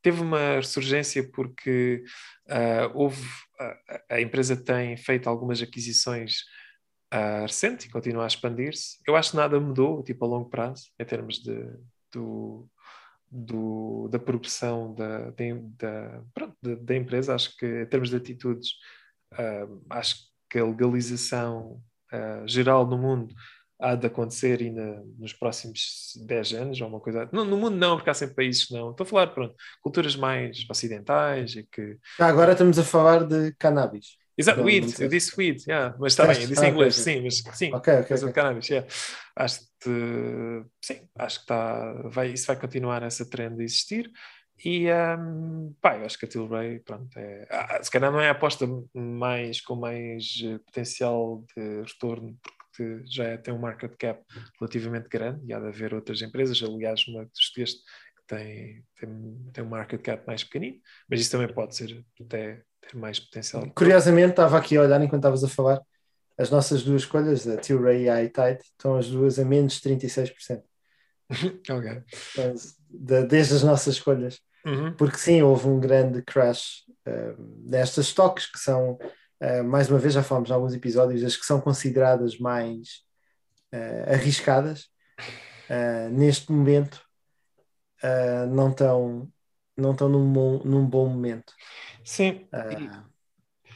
Teve uma ressurgência porque houve, a- empresa tem feito algumas aquisições uh, recentes e continua a expandir-se. Eu acho que nada mudou, tipo a longo prazo, em termos de, do, do- da progressão da, da, da- pronto, da- da empresa. Acho que em termos de atitudes, uh, acho que a legalização uh, geral no mundo há de acontecer ainda nos próximos 10 anos ou uma coisa. No, no mundo não, porque há sempre países que não. Estou a falar, pronto, culturas mais ocidentais e que Ah, agora estamos a falar de cannabis. Exato, weed, eu sei. disse weed, yeah, mas está bem, eu disse Ah, em inglês, ok, sim, mas sim, Ok, ok. coisa de ok. cannabis, yeah. acho que sim, acho que está, vai, isso vai continuar essa trend a existir E um, pá, eu acho que a Tilray, pronto, é, ah, se calhar não é a aposta mais com mais eh, potencial de retorno, porque já é, tem um market cap relativamente grande e há de haver outras empresas, aliás, uma que escolheste que tem, tem, tem um market cap mais pequenino, mas isso também pode ser até ter mais potencial. Curiosamente, estava aqui a olhar enquanto estavas a falar, as nossas duas escolhas, a Tilray e a iTide, estão as duas a menos 36%. ok. Então, de- desde as nossas escolhas. Uhum. Porque sim, houve um grande crash uh, destas stocks que são, uh, mais uma vez, já falamos em alguns episódios, as que são consideradas mais uh, arriscadas, uh, neste momento não estão não estão num bom, num bom momento. Sim,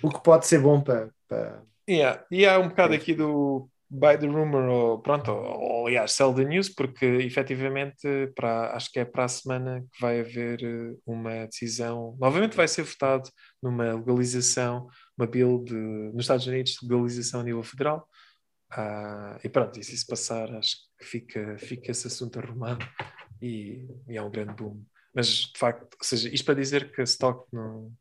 o que pode ser bom para. para Yeah. E há um bocado aqui do buy the rumor, ou pronto, ou, aliás, sell the news, porque efetivamente para, acho que é para a semana que vai haver uma decisão, novamente vai ser votado numa legalização, uma bill de, nos Estados Unidos de legalização a nível federal. Ah, e pronto, e se isso passar, acho que fica, fica esse assunto arrumado e, e é um grande boom. Mas de facto, ou seja, isto para dizer que a stock não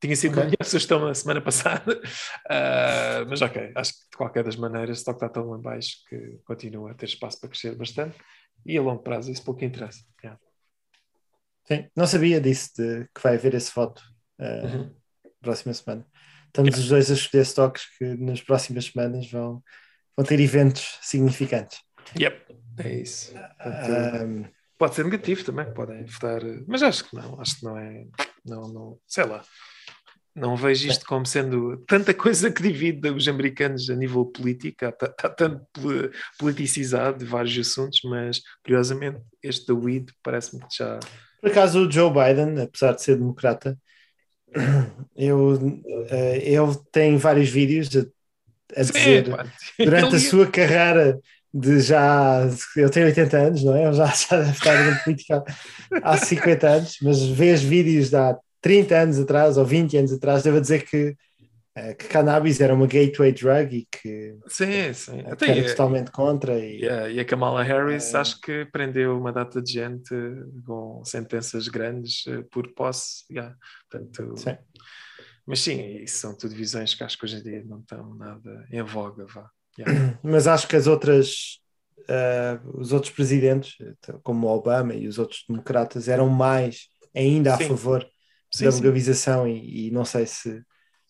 tinha sido Ok. uma melhor sugestão na semana passada, Ah, mas ok, acho que de qualquer das maneiras o stock está tão em baixo que continua a ter espaço para crescer bastante e a longo prazo isso pouco interessa. Yeah. sim, não sabia disso, de, que vai haver esse voto uh, Uhum. próxima semana. Estamos os dois a escolher stocks que nas próximas semanas vão, vão ter eventos significantes. Yep, é isso. Portanto, Um, Pode ser negativo também, podem votar, mas acho que não, acho que não é, não, não, sei lá, não vejo isto como sendo tanta coisa que divide os americanos a nível político, está, está tanto poli- politicizado de vários assuntos, mas curiosamente este da weed parece-me que já. Por acaso o Joe Biden, apesar de ser democrata, eu, eh, ele tem vários vídeos a, a dizer Sim, pá, durante a sua carreira de já ele tem 80 anos, não é? Ele já, já deve estar na política há 50 anos, mas vês vídeos de há 30 anos atrás ou 20 anos atrás, devo dizer que, que cannabis era uma gateway drug e que, Sim, sim. que Até era e, totalmente contra e a, e a Kamala Harris É. acho que prendeu uma data de gente com sentenças grandes eh, por posse. yeah. Portanto, Sim. Mas sim, isso são tudo visões que acho que hoje em dia não estão nada em voga. Vá. Yeah. mas acho que as outras eh, os outros presidentes, como o Obama e os outros democratas, eram mais ainda a Sim. favor Sim, da legalização e, e não sei se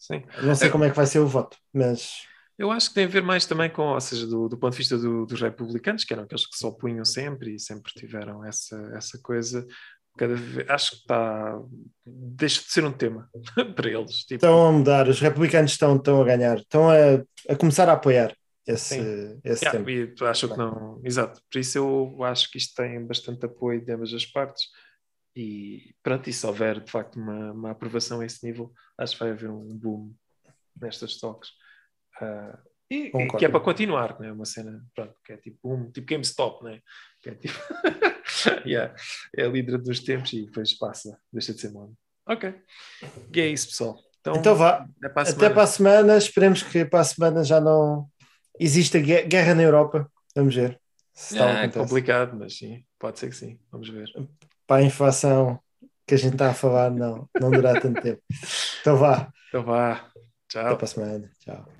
sim. não sei É. como é que vai ser o voto, mas Eu acho que tem a ver mais também com, ou seja, do, do ponto de vista do- dos republicanos, que eram aqueles que se opunham sempre e sempre tiveram essa, essa coisa. Cada vez, acho que está. Deixa de ser um tema para eles. Tipo, estão a mudar, os republicanos estão, estão a ganhar, estão a, a começar a apoiar esse, Sim. esse Yeah, tema. e acho que não. Exato. Por isso eu acho que isto tem bastante apoio de ambas as partes. E pronto, e se houver de facto uma, uma aprovação a esse nível, acho que vai haver um boom nestas stocks. Ah, e, e que é para continuar, não é? Uma cena, pronto, que é tipo um tipo GameStop, não é? Que é tipo. yeah, é a líder dos tempos e depois passa, deixa de ser moda. Ok. E é isso, pessoal. Então, Então vá, até para a até semana. para a semana, esperemos que para a semana já não exista gue- guerra na Europa, vamos ver se é complicado, mas sim, pode ser que sim. Vamos ver. Para a inflação que a gente está a falar, não, não durar tanto tempo. Então vá, Então vá. Tchau. até para a semana, tchau.